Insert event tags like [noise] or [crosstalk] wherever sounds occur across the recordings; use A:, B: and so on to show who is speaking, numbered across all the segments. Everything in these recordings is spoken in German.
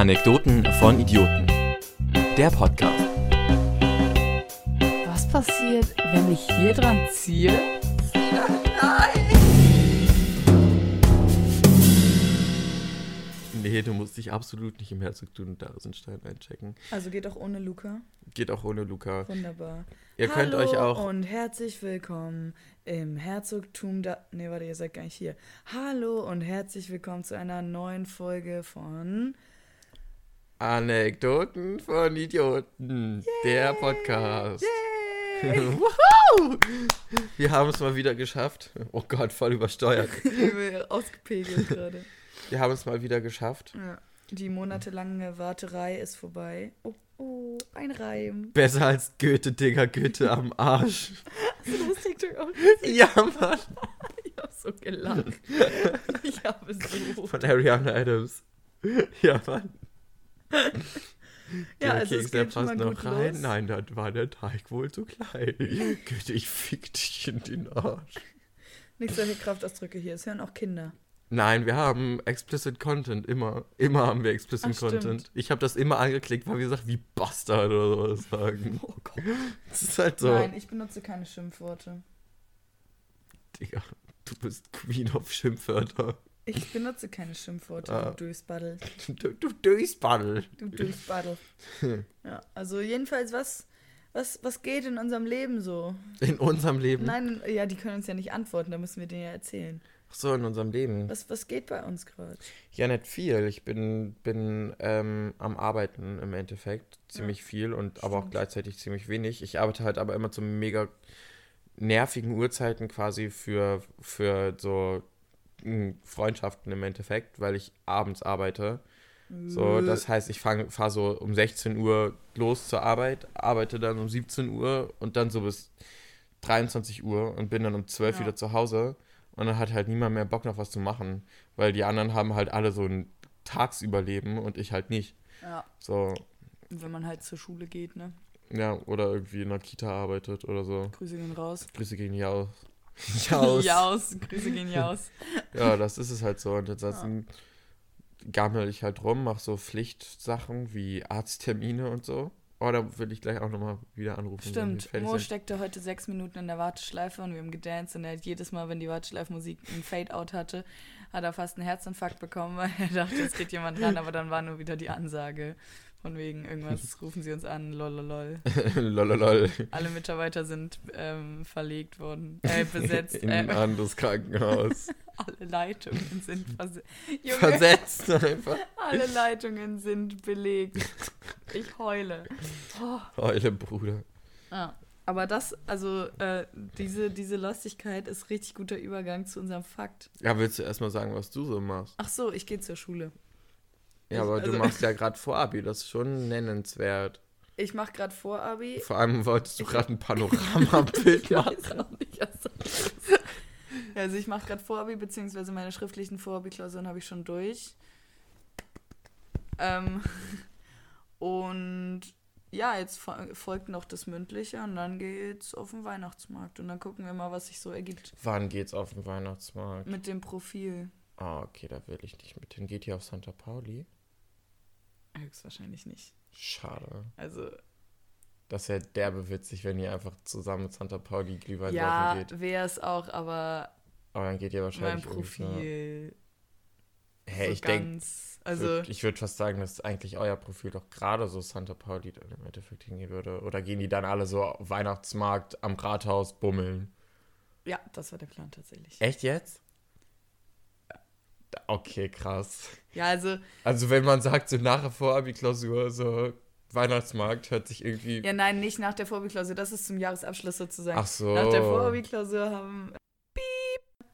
A: Anekdoten von Idioten. Der Podcast.
B: Was passiert, wenn ich hier dran ziehe?
A: Nee, du musst dich absolut nicht im Herzogtum und Dasenstein einchecken.
B: Also geht auch ohne Luca.
A: Geht auch ohne Luca.
B: Wunderbar.
A: Ihr könnt
B: Hallo
A: euch auch.
B: Und herzlich willkommen im Herzogtum da. Ne, warte, ihr seid gar nicht hier. Hallo und herzlich willkommen zu einer neuen Folge von.
A: Anekdoten von Idioten. Der Podcast.
B: Yay! [laughs]
A: Wir haben es mal wieder geschafft. Oh Gott, voll übersteuert. [laughs]
B: Übel Ausgepegelt gerade.
A: Wir haben es mal wieder geschafft.
B: Ja. Die monatelange Warterei ist vorbei. Oh, oh, ein Reim.
A: Besser als Goethe, Digga, Goethe am Arsch. [laughs]
B: Hast du das TikTok auch
A: Ja, Mann.
B: Ich hab so gelacht. Ich habe so.
A: Von Ariana Adams. Ja, Mann.
B: Ja,
A: Der
B: also es
A: Keks, der passt noch rein.
B: los.
A: Nein, da war der Teig wohl zu klein. Goethe, ich fick dich in den Arsch.
B: Nicht solche Kraftausdrücke hier. Es hören auch Kinder.
A: Nein, wir haben explicit Content, immer. Immer haben wir explicit
B: Ach, stimmt.
A: Content. Ich habe das immer angeklickt, weil wir gesagt wie Bastard oder sowas sagen. [laughs]
B: Oh Gott.
A: Das ist halt so.
B: Nein, ich benutze keine Schimpfworte.
A: Digga, du bist Queen of Schimpfwörter.
B: Ich benutze keine Schimpfworte,
A: Ah.
B: du Durchsbaddel. [laughs]
A: Du, du Durchspaddel.
B: Du Durchsbaddel. [laughs] ja, also jedenfalls, was, was, was geht in unserem Leben so?
A: In unserem Leben.
B: Nein, ja, die können uns ja nicht antworten, da müssen wir denen ja erzählen.
A: Ach so, in unserem Leben.
B: Was, was geht bei uns gerade?
A: Ja, nicht viel. Ich bin, bin ähm, am Arbeiten im Endeffekt. Ziemlich viel und aber auch
B: Stimmt.
A: gleichzeitig ziemlich wenig. Ich arbeite halt aber immer zu mega nervigen Uhrzeiten quasi für, für so Freundschaften im Endeffekt, weil ich abends arbeite. So, das heißt, ich fahre so um 16 Uhr los zur Arbeit, arbeite dann um 17 Uhr und dann so bis 23 Uhr und bin dann um 12
B: Ja.
A: wieder zu Hause. Und dann hat halt niemand mehr Bock noch was zu machen, weil die anderen haben halt alle so ein Tagsüberleben und ich halt nicht.
B: Ja,
A: So,
B: wenn man halt zur Schule geht, ne?
A: ja, oder irgendwie in einer Kita arbeitet oder so.
B: Grüße gehen raus.
A: Grüße gehen hier aus. Jaus.
B: Jaus. Grüße gehen jaus. [laughs]
A: Ja, das ist es halt so. Und ansonsten gammel ich halt rum, mache so Pflichtsachen wie Arzttermine und so. Oh, da will ich gleich auch nochmal wieder anrufen.
B: Stimmt, Mo
A: sind.
B: steckte heute sechs Minuten in der Warteschleife und wir haben gedanced und er hat jedes Mal, wenn die Warteschleifmusik ein Fade-Out hatte, hat er fast einen Herzinfarkt bekommen, [laughs] weil er dachte, es geht jemand ran, aber dann war nur wieder die Ansage. Von wegen irgendwas, [laughs] rufen sie uns an, lololol. [laughs]
A: Lololol.
B: Alle Mitarbeiter sind ähm, verlegt worden, äh, besetzt. [laughs]
A: In
B: äh,
A: ein anderes Krankenhaus.
B: alle Leitungen sind versetzt. Junge,
A: Versetzt einfach.
B: alle Leitungen sind belegt. Ich heule. Oh.
A: Heule, Bruder.
B: Ja. Aber das, also äh, diese, diese Lustigkeit ist richtig guter Übergang zu unserem Fakt.
A: Ja, willst du erstmal sagen, was du so machst?
B: Ach so, ich gehe zur Schule.
A: Ja, aber du
B: Also-
A: machst ja gerade Vorabi, das ist schon nennenswert.
B: Ich mache gerade Vorabi.
A: Vor allem wolltest du gerade ein [laughs] Panoramabild machen.
B: weiß auch nicht, ist. Also ich mache gerade Vorabi, beziehungsweise meine schriftlichen Vorabi-Klausuren habe ich schon durch. Ähm, [laughs] und ja, jetzt fo- folgt noch das Mündliche und dann geht's auf den Weihnachtsmarkt. Und dann gucken wir mal, was sich so ergibt
A: Wann geht's auf den Weihnachtsmarkt?
B: mit dem Profil.
A: Ah, okay, da will ich nicht mit hin. Geht hier auf Santa Pauli?
B: Höchstwahrscheinlich nicht.
A: Schade.
B: Also
A: Das wäre derbe witzig, wenn ihr einfach zusammen mit Santa Pauli Glühwein
B: ja,
A: laufen geht.
B: wäre es auch, aber
A: Aber dann geht ihr
B: mein
A: wahrscheinlich so-
B: Profil
A: Hä,
B: so
A: ich denke,
B: also
A: würd, ich würde fast sagen, dass eigentlich euer Profil doch gerade so Santa Pauli dann im Endeffekt hingehen würde. Oder gehen die dann alle so auf Weihnachtsmarkt am Rathaus bummeln?
B: ja, das war der Plan tatsächlich.
A: Echt jetzt? Okay, krass.
B: Ja, also
A: Also wenn man sagt, so nach der Vorabi-Klausur, so Weihnachtsmarkt hört sich irgendwie...
B: ja, nein, nicht nach der Vorabi-Klausur, das ist zum Jahresabschluss sozusagen.
A: Ach so.
B: Nach der Vorabi-Klausur haben Piep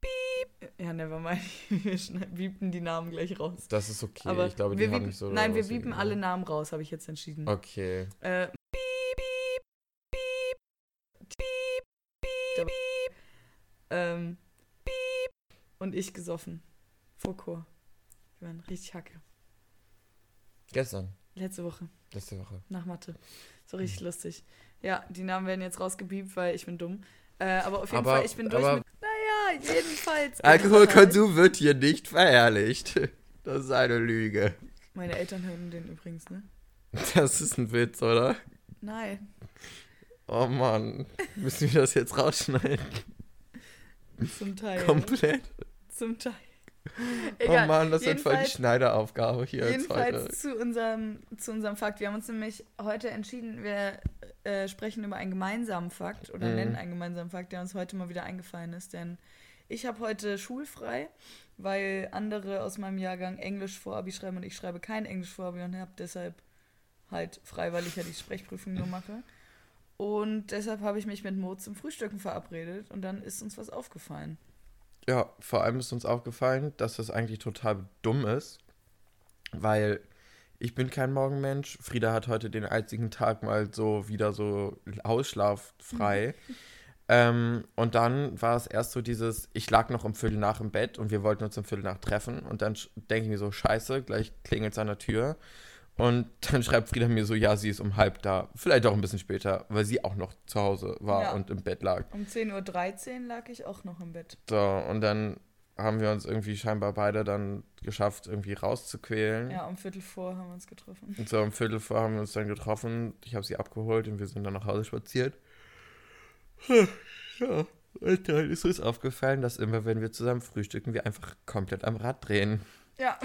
B: Piep. Ja, nevermind. [laughs] Wir biepen die Namen gleich raus.
A: Das ist okay.
B: Aber
A: ich glaube, die haben nicht so...
B: Nein, wir biepen alle Namen raus, habe ich jetzt entschieden.
A: Okay.
B: Äh, piep, piep, piep, piep, piep. Ähm. Und ich gesoffen. Vor Chor. Wir waren richtig Hacke.
A: Gestern.
B: Letzte Woche,
A: Letzte Woche.
B: nach Mathe. So
A: Mhm.
B: richtig lustig. Ja, die Namen werden jetzt rausgebiebt, weil ich bin dumm. Äh, aber auf jeden
A: Aber-
B: Fall, ich bin durch mit. Naja, jedenfalls.
A: Alkoholkonsum wird hier nicht verherrlicht. [laughs] Das ist eine Lüge.
B: Meine Eltern hören den übrigens, ne?
A: Das ist ein Witz, oder?
B: Nein.
A: Oh Mann. Müssen wir das jetzt rausschneiden?
B: Zum Teil.
A: Komplett.
B: Zum Teil. [laughs]
A: Oh Mann, das wird voll die Schneideraufgabe hier jetzt
B: Jedenfalls
A: heute.
B: zu unserem, zu unserem Fakt. Wir haben uns nämlich heute entschieden, wir äh, sprechen über einen gemeinsamen Fakt oder
A: Mhm.
B: nennen einen gemeinsamen Fakt, der uns heute mal wieder eingefallen ist. Denn ich habe heute schulfrei, weil andere aus meinem Jahrgang Englisch vor Abi schreiben und ich schreibe kein Englisch vor Abi und habe deshalb halt frei, weil ich ja die Sprechprüfung nur mache. Und deshalb habe ich mich mit Mo zum Frühstücken verabredet und dann ist uns was aufgefallen.
A: Ja, vor allem ist uns aufgefallen, dass das eigentlich total dumm ist, weil ich bin kein Morgenmensch. Frieda hat heute den einzigen Tag mal so wieder so ausschlaffrei. [laughs] ähm, und dann war es erst so dieses, ich lag noch um Viertel nach im Bett und wir wollten uns um Viertel nach treffen und dann denke ich mir so, scheiße, gleich klingelt es an der Tür. Und [laughs] dann schreibt Frieda mir so, ja, sie ist um halb da. Vielleicht auch ein bisschen später, weil sie auch noch zu Hause war
B: Ja.
A: und im Bett lag.
B: Um 10.13 Uhr lag ich auch noch im Bett.
A: So, und dann haben wir uns irgendwie scheinbar beide dann geschafft, irgendwie rauszuquälen.
B: Ja, um Viertel vor haben wir uns getroffen.
A: Und so um Viertel vor haben wir uns dann getroffen. Ich habe sie abgeholt und wir sind dann nach Hause spaziert. Ja, und dann ist uns aufgefallen, dass immer, wenn wir zusammen frühstücken, wir einfach komplett am Rad drehen.
B: Ja,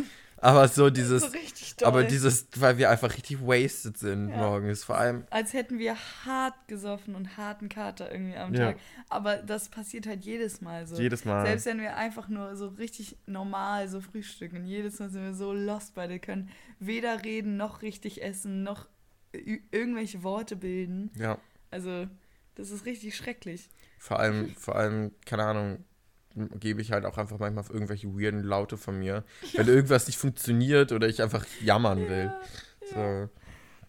A: Aber so dieses,
B: so richtig doll.
A: aber dieses, weil wir einfach richtig wasted sind
B: Ja.
A: morgens. Vor allem,
B: Als hätten wir hart gesoffen und harten Kater irgendwie am
A: Ja.
B: Tag. Aber das passiert halt jedes Mal so.
A: jedes Mal.
B: Selbst wenn wir einfach nur so richtig normal so frühstücken, jedes Mal sind wir so lost, weil wir können weder reden noch richtig essen noch irgendwelche Worte bilden.
A: ja,
B: Also, das ist richtig schrecklich.
A: vor allem, vor allem, keine Ahnung, gebe ich halt auch einfach manchmal auf irgendwelche weirden Laute von mir, wenn irgendwas nicht funktioniert oder ich einfach jammern will.
B: Ja,
A: So.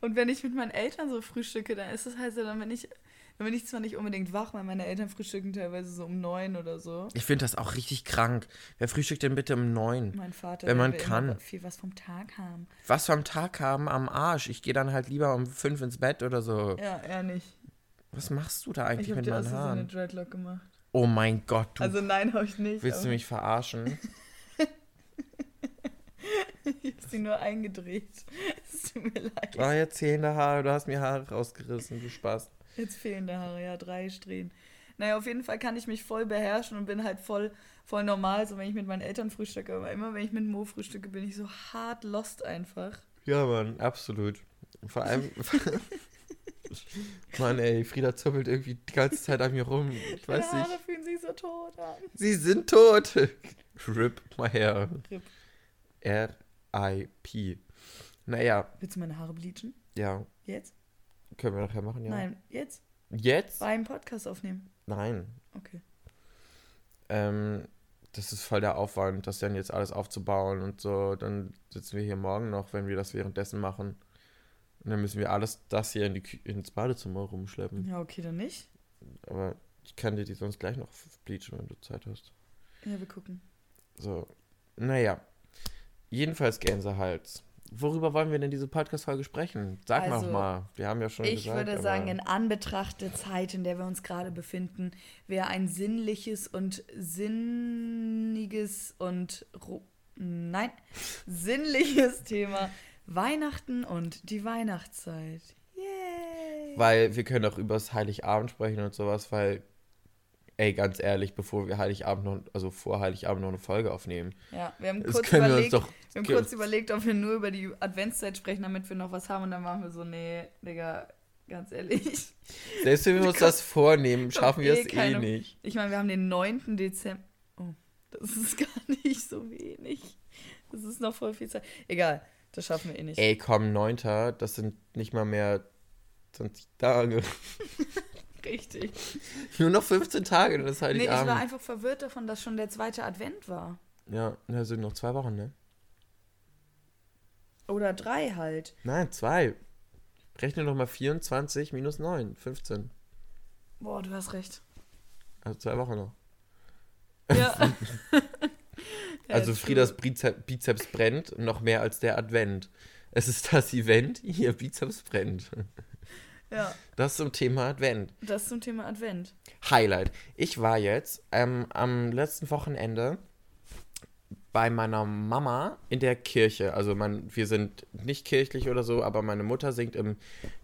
B: Und wenn ich mit meinen Eltern so frühstücke, dann ist es halt so, dann bin ich, dann bin ich zwar nicht unbedingt wach, weil meine Eltern frühstücken teilweise so um neun oder so.
A: Ich finde das auch richtig krank. Wer frühstückt denn bitte um neun?
B: Mein Vater,
A: Wenn man kann.
B: viel was vom Tag haben.
A: Was am Tag haben am Arsch. Ich gehe dann halt lieber um fünf ins Bett oder so.
B: Ja, er nicht.
A: Was machst du da
B: Ich
A: eigentlich
B: habe
A: mit
B: dir
A: meinen
B: also so eine
A: Haaren?
B: Dreadlock gemacht.
A: Oh mein Gott, du
B: Also nein, habe ich nicht.
A: willst du mich verarschen? [laughs]
B: Ich habe sie nur eingedreht. [laughs] Es tut mir leid.
A: Oh, jetzt fehlende Haare, du hast mir Haare rausgerissen, du Spaß.
B: Jetzt fehlende Haare, ja, drei Strähnen. Naja, auf jeden Fall kann ich mich voll beherrschen und bin halt voll, voll normal, so wenn ich mit meinen Eltern frühstücke. Aber immer wenn ich mit Mo frühstücke, bin ich so hart lost einfach.
A: Ja, Mann, absolut. Vor allem. [laughs] [laughs] Mann, ey, Frieda zuppelt irgendwie die ganze Zeit an mir rum. Ich weiß
B: Haare
A: nicht.
B: fühlen sich so tot an.
A: Sie sind tot. [laughs] Rip my hair.
B: Rip.
A: R.I.P. Naja,
B: Willst du meine Haare bleachen?
A: ja,
B: Jetzt?
A: können wir nachher machen, ja.
B: Nein, jetzt?
A: Jetzt?
B: Beim Podcast aufnehmen.
A: Nein.
B: Okay.
A: Ähm, das ist voll der Aufwand, das dann jetzt alles aufzubauen und so. Dann sitzen wir hier morgen noch, wenn wir das währenddessen machen. Und dann müssen wir alles das hier in die Kü ins Badezimmer rumschleppen.
B: Ja, okay, dann nicht.
A: Aber ich kann dir die sonst gleich noch bleachen, wenn du Zeit hast.
B: Ja, wir gucken.
A: So. Naja. Jedenfalls Gänsehals. Worüber wollen wir denn diese Podcast-Folge sprechen? Sag
B: Also,
A: mal mal. Wir haben ja schon
B: Ich
A: gesagt.
B: würde
A: aber-
B: sagen, in Anbetracht der Zeit, in der wir uns gerade befinden, wäre ein sinnliches und sinniges und nein, [laughs] sinnliches Thema Weihnachten und die Weihnachtszeit. Yay!
A: Weil wir können auch übers Heiligabend sprechen und sowas, weil, ey, ganz ehrlich, bevor wir Heiligabend noch, also vor Heiligabend noch eine Folge aufnehmen,
B: Ja, wir haben
A: das
B: kurz
A: können wir
B: überlegt,
A: doch.
B: wir haben kurz überlegt, ob wir nur über die Adventszeit sprechen, damit wir noch was haben und dann waren wir so, nee, Digga, ganz ehrlich.
A: Selbst wenn wir uns das vornehmen, schaffen wir
B: eh
A: es eh
B: keine-
A: nicht.
B: Ich meine, wir haben den 9. Dezember. Oh, das ist [laughs] gar nicht so wenig. Das ist noch voll viel Zeit. Egal, das schaffen wir eh nicht.
A: Ey, komm, 9. Das sind nicht mal mehr 20 Tage. [laughs]
B: Richtig.
A: Nur noch 15 Tage, dann ist
B: Nee, ich war
A: Heiligabend.
B: einfach verwirrt davon, dass schon der zweite Advent war.
A: ja, das sind noch zwei Wochen, ne?
B: Oder drei halt.
A: Nein, zwei. Rechne noch mal 24 minus 9, 15.
B: Boah, du hast recht.
A: Also zwei Wochen noch.
B: Ja. [laughs] Ja,
A: also Friedas Bizeps brennt noch mehr als der Advent. Es ist das Event, ihr Bizeps brennt.
B: Ja,
A: Das zum Thema Advent.
B: das zum Thema Advent.
A: Highlight. Ich war jetzt ähm, am letzten Wochenende bei meiner Mama in der Kirche. Also man, wir sind nicht kirchlich oder so, aber meine Mutter singt im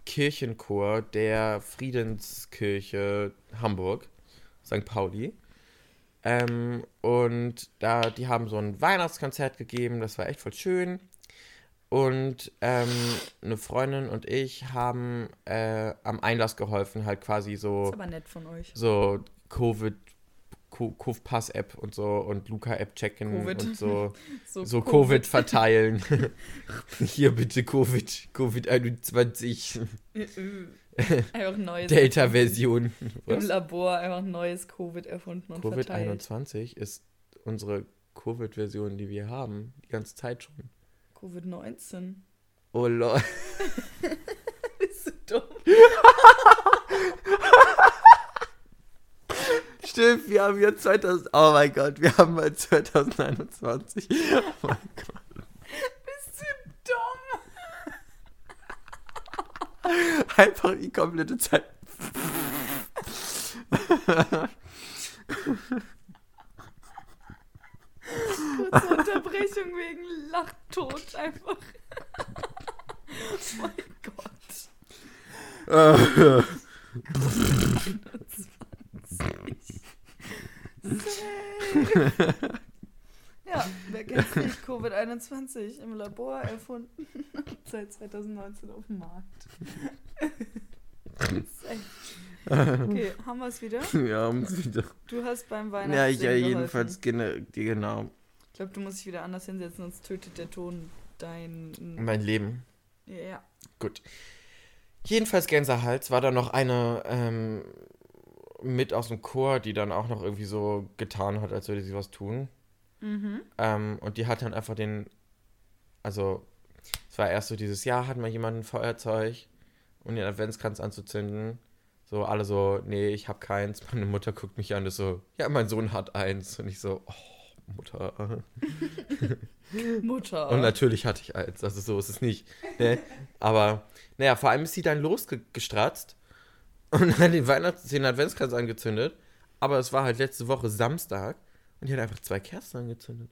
A: Kirchenchor der Friedenskirche Hamburg, St. Pauli. Ähm, und da, die haben so ein Weihnachtskonzert gegeben, das war echt voll schön. Und ähm, eine Freundin und ich haben äh, am Einlass geholfen, halt quasi so.
B: Das ist aber nett von euch.
A: So Covid, Covid-Pass-App und so und Luca-App checken
B: Covid.
A: und so, [laughs]
B: So,
A: so Covid verteilen. [laughs] Hier bitte Covid, Covid-21.
B: Einfach neues. [laughs]
A: Delta-Version. [laughs]
B: Im? Labor einfach neues Covid erfunden und verteilt.
A: Covid-21 ist unsere Covid-Version, die wir haben, die ganze Zeit schon.
B: Covid-19.
A: Oh lol. [laughs]
B: Bist du dumm?
A: Stimmt, wir haben jetzt 2000. Oh mein Gott, wir haben mal 2021. Oh mein Gott.
B: Bist du dumm? [laughs]
A: Einfach die komplette Zeit.
B: Kurze Unterbrechung wegen Lachtod einfach. oh mein Gott. [laughs]
A: Äh,
B: 20. [laughs] ja, wer kennt's nicht? Covid-21 im Labor erfunden. [laughs] Seit 2019 auf dem Markt. okay, haben wir es wieder?
A: ja, um es wieder.
B: Du hast beim
A: Ja,
B: Weihnachten.
A: ja, jedenfalls, die- genau.
B: Ich glaube, du musst dich wieder anders hinsetzen, sonst tötet der Ton dein.
A: Mein Leben.
B: Ja.
A: Gut. Jedenfalls Gänsehals war da noch eine ähm, mit aus dem Chor, die dann auch noch irgendwie so getan hat, als würde sie was tun.
B: Mhm.
A: Ähm, und die hat dann einfach den, also es war erst so dieses Jahr, hat mal jemand ein Feuerzeug und den Adventskranz anzuzünden. So alle so, nee, ich hab keins. Meine Mutter guckt mich an und ist so, ja, mein Sohn hat eins. Und ich so, oh, Mutter. [laughs]
B: Mutter.
A: Und natürlich hatte ich eins, also so ist es nicht. Ne? Aber, naja, vor allem ist sie dann losgestratzt und hat den Weihnachts-, den Adventskranz angezündet. Aber es war halt letzte Woche Samstag und die hat einfach zwei Kerzen angezündet.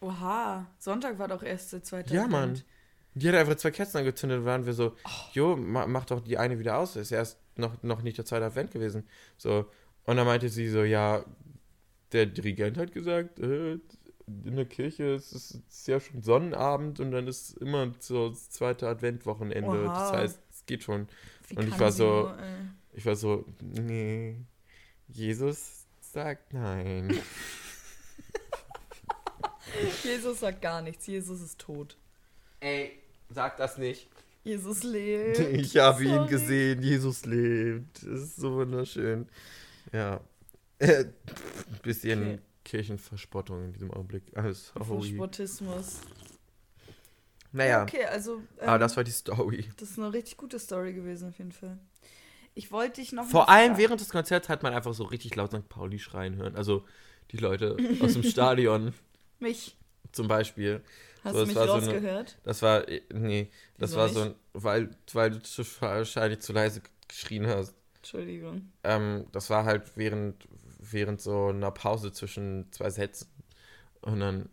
B: Oha, Sonntag war doch erst der zweite.
A: Ja. Mann. Die hat einfach zwei Kerzen angezündet und waren wir so, jo, ma, mach doch die eine wieder aus. Ist erst noch, noch nicht der zweite Advent gewesen. So. Und dann meinte sie so, ja, der Dirigent hat gesagt, äh, in der Kirche ist es ja schon Sonnenabend und dann ist immer so das zweite Adventwochenende.
B: Oha.
A: Das heißt, es geht schon.
B: Wie
A: Und ich war so-
B: nur, äh,
A: Ich war so, nee, Jesus sagt nein. [laughs]
B: Jesus sagt gar nichts. Jesus ist tot.
A: Ey, sag das nicht.
B: Jesus lebt. [laughs]
A: Ich habe ihn gesehen, Jesus lebt. Das ist so wunderschön. Ja. Äh, bisschen
B: Okay.
A: Kirchenverspottung in diesem Augenblick. Alles sorry.
B: Sportismus.
A: Naja,
B: Okay, also. Ähm,
A: aber das war die Story.
B: das ist eine richtig gute Story gewesen, auf jeden Fall. Ich wollte dich noch.
A: Vor allem während des Konzerts hat man einfach so richtig laut St. Pauli schreien hören. Also die Leute aus dem [laughs] Stadion
B: Mich.
A: zum Beispiel.
B: Hast
A: So,
B: du mich
A: war so
B: rausgehört?
A: Das war, äh, nee, das
B: Wieso
A: war
B: nicht?
A: so ein, weil, weil du zu, wahrscheinlich zu leise geschrien hast.
B: Entschuldigung.
A: Ähm, das war halt während, während so einer Pause zwischen zwei Sätzen. Und dann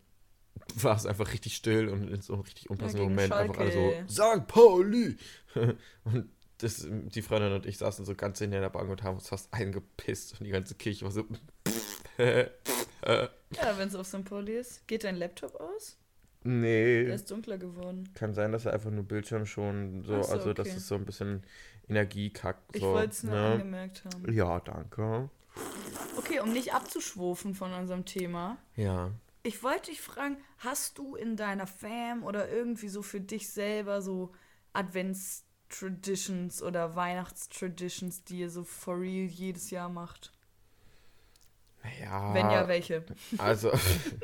A: war es einfach richtig still und in so einem richtig unpassenden
B: gegen
A: Moment einfach alle
B: Schalke.
A: so, St. Pauli! [laughs] und das, die Freundin und ich saßen so ganz in der Bank und haben uns fast eingepisst und die ganze Kirche war so.
B: Ja, wenn es auf St. Pauli ist. Geht dein Laptop aus?
A: Nee.
B: ist dunkler geworden.
A: Kann sein, dass er einfach nur Bildschirm schon so,
B: so,
A: also dass
B: okay.
A: es so ein bisschen Energie kackt.
B: Ich
A: So,
B: wollte es nur
A: ne?
B: angemerkt haben.
A: Ja, danke.
B: Okay, um nicht abzuschwufen von unserem Thema.
A: Ja.
B: Ich wollte dich fragen, hast du in deiner Fam oder irgendwie so für dich selber so Advents-Traditions oder Weihnachts-Traditions, die ihr so for real jedes Jahr macht?
A: Naja.
B: Wenn ja, welche?
A: Also,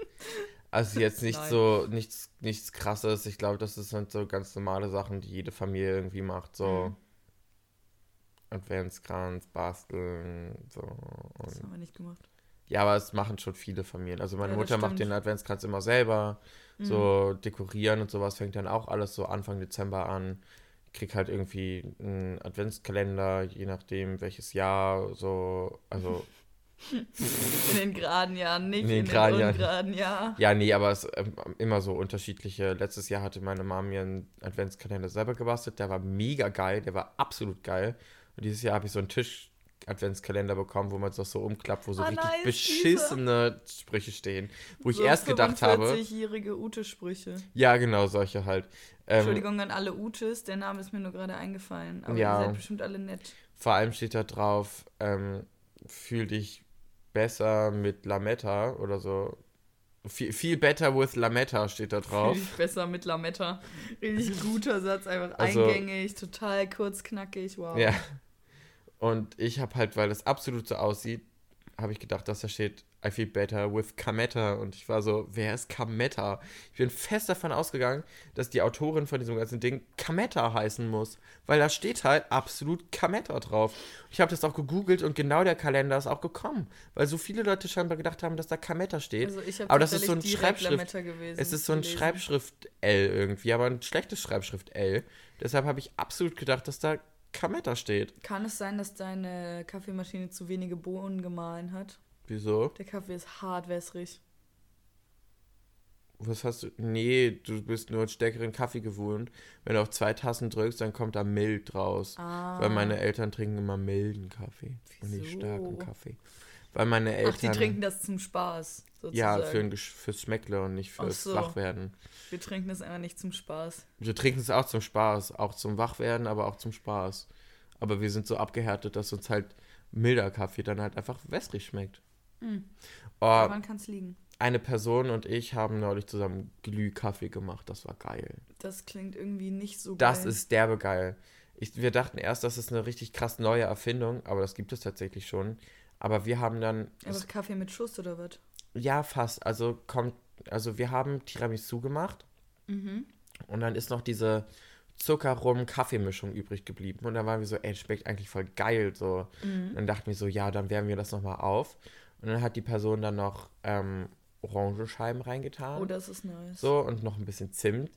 A: [laughs] also jetzt nicht so, nichts, nichts krasses. Ich glaube, das sind so ganz normale Sachen, die jede Familie irgendwie macht. So
B: Mhm.
A: Adventskranz, basteln, so.
B: Das
A: Und,
B: haben wir nicht gemacht.
A: ja, aber es machen schon viele Familien. Also meine
B: Ja, das
A: Mutter macht
B: stimmt.
A: den Adventskranz immer selber.
B: Mhm.
A: So dekorieren und sowas fängt dann auch alles so Anfang Dezember an. Ich krieg halt irgendwie einen Adventskalender, je nachdem welches Jahr, so, also [laughs]
B: In den geraden Jahren, nicht
A: In den
B: in den,
A: geraden Jahren.
B: ungeraden Jahren.
A: Ja, nee, aber es ähm, immer so unterschiedliche. Letztes Jahr hatte meine Mom mir einen Adventskalender selber gebastelt. Der war mega geil, der war absolut geil. Und dieses Jahr habe ich so einen Tisch-Adventskalender bekommen, wo man es auch so umklappt, wo so
B: Ah,
A: richtig
B: nice,
A: beschissene Sprüche stehen. Wo ich
B: So
A: erst gedacht habe.
B: 45-jährige Ute-Sprüche.
A: Ja, genau, solche halt. Ähm,
B: Entschuldigung an alle Utes, der Name ist mir nur gerade eingefallen. Aber
A: Ja.
B: ihr seid bestimmt alle nett.
A: vor allem steht da drauf, ähm, fühl dich besser mit Lametta oder so. Viel, viel better with Lametta steht da drauf.
B: Viel besser mit Lametta. Richtig guter Satz, einfach
A: Also-
B: eingängig, total kurz, knackig, wow.
A: Ja. Und ich habe halt, weil es absolut so aussieht, habe ich gedacht, dass da steht, I feel better with Kametta. Und ich war so, wer ist Kametta? Ich bin fest davon ausgegangen, dass die Autorin von diesem ganzen Ding Kametta heißen muss. Weil da steht halt absolut Kametta drauf. Ich habe das auch gegoogelt und genau der Kalender ist auch gekommen. Weil so viele Leute scheinbar gedacht haben, dass da Kametta steht.
B: Also
A: Aber das ist so ein Schreibschrift-
B: gewesen.
A: Es ist so ein
B: gelesen.
A: Schreibschrift L irgendwie, aber ein schlechtes Schreibschrift L. Deshalb habe ich absolut gedacht, dass da Kametta steht.
B: Kann es sein, dass deine Kaffeemaschine zu wenige Bohnen gemahlen hat?
A: Wieso?
B: Der Kaffee ist hart wässrig.
A: Was hast du? Nee, du bist nur einen stärkeren Kaffee gewohnt. Wenn du auf zwei Tassen drückst, dann kommt da mild raus.
B: Ah.
A: Weil meine Eltern trinken immer milden Kaffee und nicht
B: Wieso?
A: starken Kaffee. Weil meine Eltern.
B: Ach, die trinken das zum Spaß, sozusagen.
A: ja, für ein, fürs Schmeckle und nicht fürs
B: so.
A: Wachwerden.
B: Wir trinken das einfach nicht zum Spaß.
A: Wir trinken es auch zum Spaß, auch zum Wachwerden, aber auch zum Spaß. Aber wir sind so abgehärtet, dass uns halt milder Kaffee dann halt einfach wässrig schmeckt.
B: Mhm.
A: Oh,
B: Daran kann es liegen.
A: eine Person und ich haben neulich zusammen Glühkaffee gemacht. Das war geil.
B: Das klingt irgendwie nicht so
A: Das
B: geil.
A: ist derbe geil. Ich, wir dachten erst, das ist eine richtig krass neue Erfindung, aber das gibt es tatsächlich schon. Aber wir haben dann,
B: Einfach Kaffee mit Schuss oder was?
A: ja fast, also kommt, also wir haben Tiramisu gemacht
B: Mhm.
A: und dann ist noch diese Zucker-Rum-Kaffeemischung übrig geblieben und dann waren wir so, ey, schmeckt eigentlich voll geil, so.
B: Mhm.
A: Dann dachten wir so, ja, dann wärmen wir das nochmal auf und dann hat die Person dann noch ähm, Orangenscheiben reingetan.
B: Oh, das ist nice.
A: so und noch ein bisschen Zimt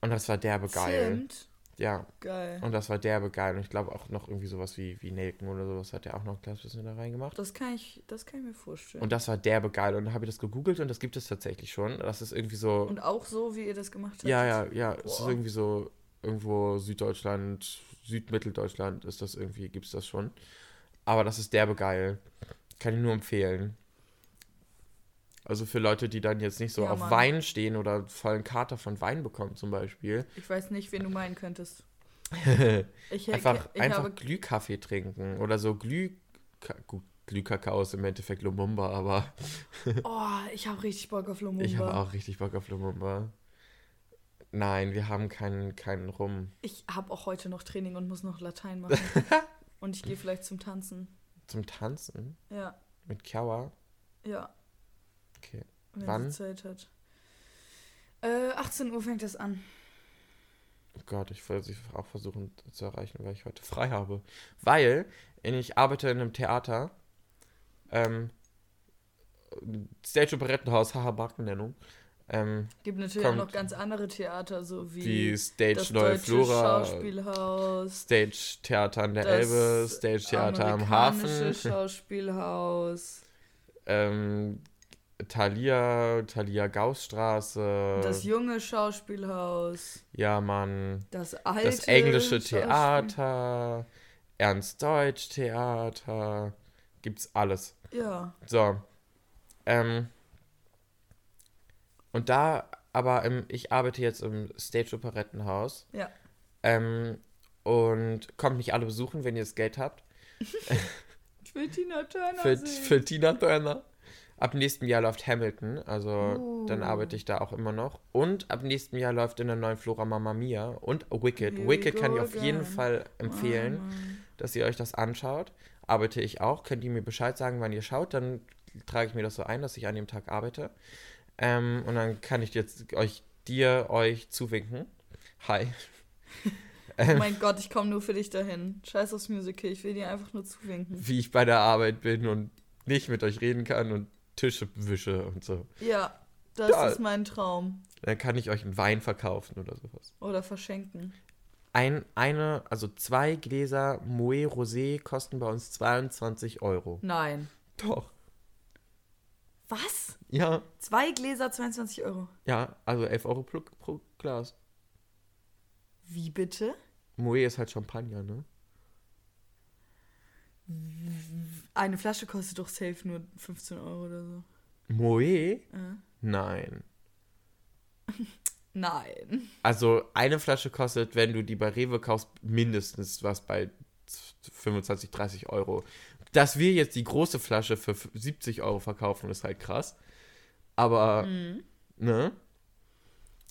A: und das war derbe geil.
B: Zimt.
A: Ja,
B: Geil.
A: Und das war derbe geil. Und ich glaube auch noch irgendwie sowas wie, wie Nelken oder sowas hat er auch noch ein kleines bisschen da reingemacht.
B: Das kann ich, das kann ich mir vorstellen.
A: Und das war derbe geil. Und dann habe ich das gegoogelt und das gibt es tatsächlich schon. Das ist irgendwie so.
B: Und auch so, wie ihr das gemacht habt.
A: ja, ja, ja. Es ist
B: Boah.
A: irgendwie so irgendwo Süddeutschland, Südmitteldeutschland ist das irgendwie, gibt es das schon. Aber das ist derbe geil. Kann ich nur empfehlen. Also für Leute, die dann jetzt nicht so
B: Ja,
A: auf
B: Mann.
A: Wein stehen oder vollen Kater von Wein bekommen zum Beispiel.
B: Ich weiß nicht, wen du meinen könntest. [laughs] Ich,
A: Einfach,
B: ich
A: einfach
B: habe
A: Glühkaffee trinken oder so Glüh... Gut, Glühkakao ist im Endeffekt Lumumba, aber [laughs]
B: Oh, ich habe richtig Bock auf Lumumba.
A: ich habe auch richtig Bock auf Lumumba. Nein, wir haben keinen, keinen Rum.
B: Ich habe auch heute noch Training und muss noch Latein machen. [laughs] und ich gehe vielleicht zum Tanzen.
A: Zum Tanzen
B: Ja,
A: mit Kiawa.
B: ja.
A: Okay.
B: Wenn
A: Wann?
B: sie Zeit hat. Äh, 18 Uhr fängt das an.
A: Oh Gott, ich will sie auch versuchen zu erreichen, weil ich heute frei habe. Weil ich arbeite in einem Theater. Ähm, Stage Operettenhaus, haha, Markennennung. Ähm,
B: Gibt natürlich auch noch ganz andere Theater, so wie
A: wie Stage
B: das
A: Neue
B: Deutsche
A: Flora,
B: Schauspielhaus,
A: Stage Theater an der Elbe, Stage Theater am Hafen,
B: Schauspielhaus,
A: ähm, Thalia, Thalia Gaussstraße,
B: das junge Schauspielhaus,
A: ja Mann,
B: das alte
A: das englische Theater, Ernst Deutsch Theater, gibt's alles.
B: Ja,
A: So, ähm, und da, aber im, ich arbeite jetzt im Stage Operettenhaus,
B: ja.
A: ähm, und kommt mich alle besuchen, wenn ihr das Geld habt. [laughs]
B: Will Tina Turner
A: für, für Tina Turner. Ab nächstem Jahr läuft Hamilton, also
B: Uh.
A: dann arbeite ich da auch immer noch. Und ab nächstem Jahr läuft in der neuen Flora Mamma Mia und Wicked.
B: Here
A: Wicked kann ich auf jeden
B: again.
A: Fall empfehlen,
B: Mama.
A: dass ihr euch das anschaut. Arbeite ich auch. Könnt ihr mir Bescheid sagen, wann ihr schaut, dann trage ich mir das so ein, dass ich an dem Tag arbeite. Ähm, und dann kann ich jetzt euch, dir, euch zuwinken. Hi. [laughs]
B: Oh mein Gott, ich komme nur für dich dahin. Scheiß aufs Musical, ich will dir einfach nur zuwinken.
A: Wie ich bei der Arbeit bin und nicht mit euch reden kann und Tische wische und so.
B: Ja, das
A: Ja.
B: ist mein Traum.
A: Dann kann ich euch einen Wein verkaufen oder sowas.
B: Oder verschenken.
A: Ein, eine, also zwei Gläser Moët Rosé kosten bei uns 22 Euro.
B: Nein.
A: Doch.
B: Was?
A: Ja,
B: Zwei Gläser 22 Euro.
A: ja, also 11 Euro pro, pro Glas.
B: Wie bitte?
A: Moe ist halt Champagner, ne?
B: Eine Flasche kostet doch safe nur 15 Euro oder so.
A: Moe?
B: Äh.
A: Nein. [laughs]
B: Nein.
A: Also eine Flasche kostet, wenn du die bei Rewe kaufst, mindestens was bei 25, 30 Euro. Dass wir jetzt die große Flasche für 70 Euro verkaufen, ist halt krass. Aber, ne?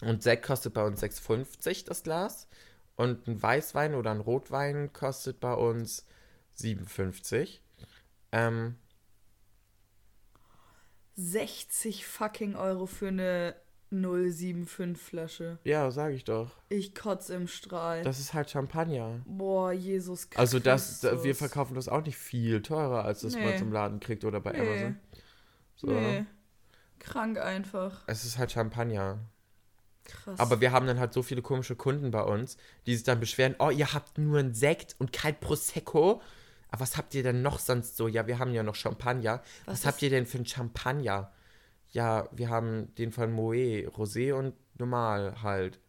A: Und Sekt kostet bei uns 6,50 das Glas. Und ein Weißwein oder ein Rotwein kostet bei uns 57. Ähm,
B: 60 fucking Euro für eine 075 Flasche.
A: ja, sag ich doch.
B: Ich kotze im Strahl.
A: Das ist halt Champagner.
B: Boah, Jesus Christus.
A: Also das, da- wir verkaufen das auch nicht viel teurer, als das
B: Nee.
A: man zum Laden kriegt oder bei
B: Nee.
A: Amazon. So.
B: Nee. Krank einfach.
A: Es ist halt Champagner.
B: Krass.
A: Aber wir haben dann halt so viele komische Kunden bei uns, die sich dann beschweren, oh, ihr habt nur einen Sekt und kein Prosecco. Aber was habt ihr denn noch sonst so? Ja, wir haben ja noch Champagner. Was,
B: Was
A: habt ihr denn für einen Champagner? Ja, wir haben den von Moe, Rosé und normal halt.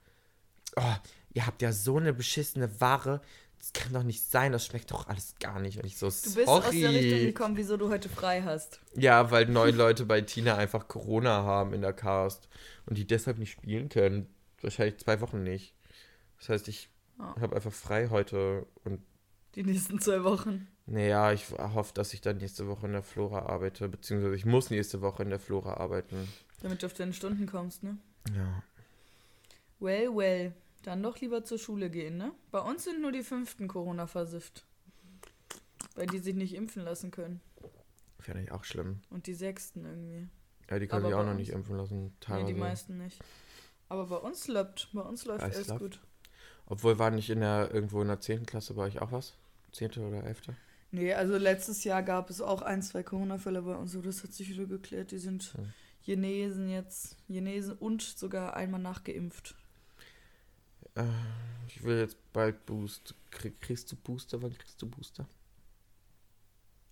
A: Oh, ihr habt ja so eine beschissene Ware. Das kann doch nicht sein, das schmeckt doch alles gar nicht. Und ich so,
B: du bist aus der Richtung gekommen, wieso du heute frei hast.
A: Ja, weil [laughs] neun Leute bei Tina einfach Corona haben in der Cast und die deshalb nicht spielen können. Wahrscheinlich zwei Wochen nicht. Das heißt, ich
B: Ja.
A: habe einfach frei heute und
B: Die nächsten zwei Wochen.
A: naja, ich hoffe, dass ich dann nächste Woche in der Flora arbeite, beziehungsweise ich muss nächste Woche in der Flora arbeiten.
B: Damit du auf deine Stunden kommst, ne?
A: Ja.
B: Well, well. Dann doch lieber zur Schule gehen, ne? Bei uns sind nur die fünften Corona versifft. Weil die sich nicht impfen lassen können.
A: Fände ich auch schlimm.
B: Und die sechsten irgendwie.
A: Ja, die können sich auch noch nicht impfen lassen,
B: Nee,
A: teilweise.
B: die meisten nicht. Aber bei uns läuft, bei uns läuft alles gut.
A: Obwohl war nicht in der irgendwo in der 10. Klasse bei euch auch was? 10. oder 11.
B: Nee, also letztes Jahr gab es auch ein, zwei Corona-Fälle bei uns, so das hat sich wieder geklärt. Die sind
A: Hm.
B: Chinesen jetzt, Chinesen und sogar einmal nachgeimpft.
A: Äh, ich will jetzt bald Boost. Krieg, kriegst du Booster? Wann kriegst du Booster?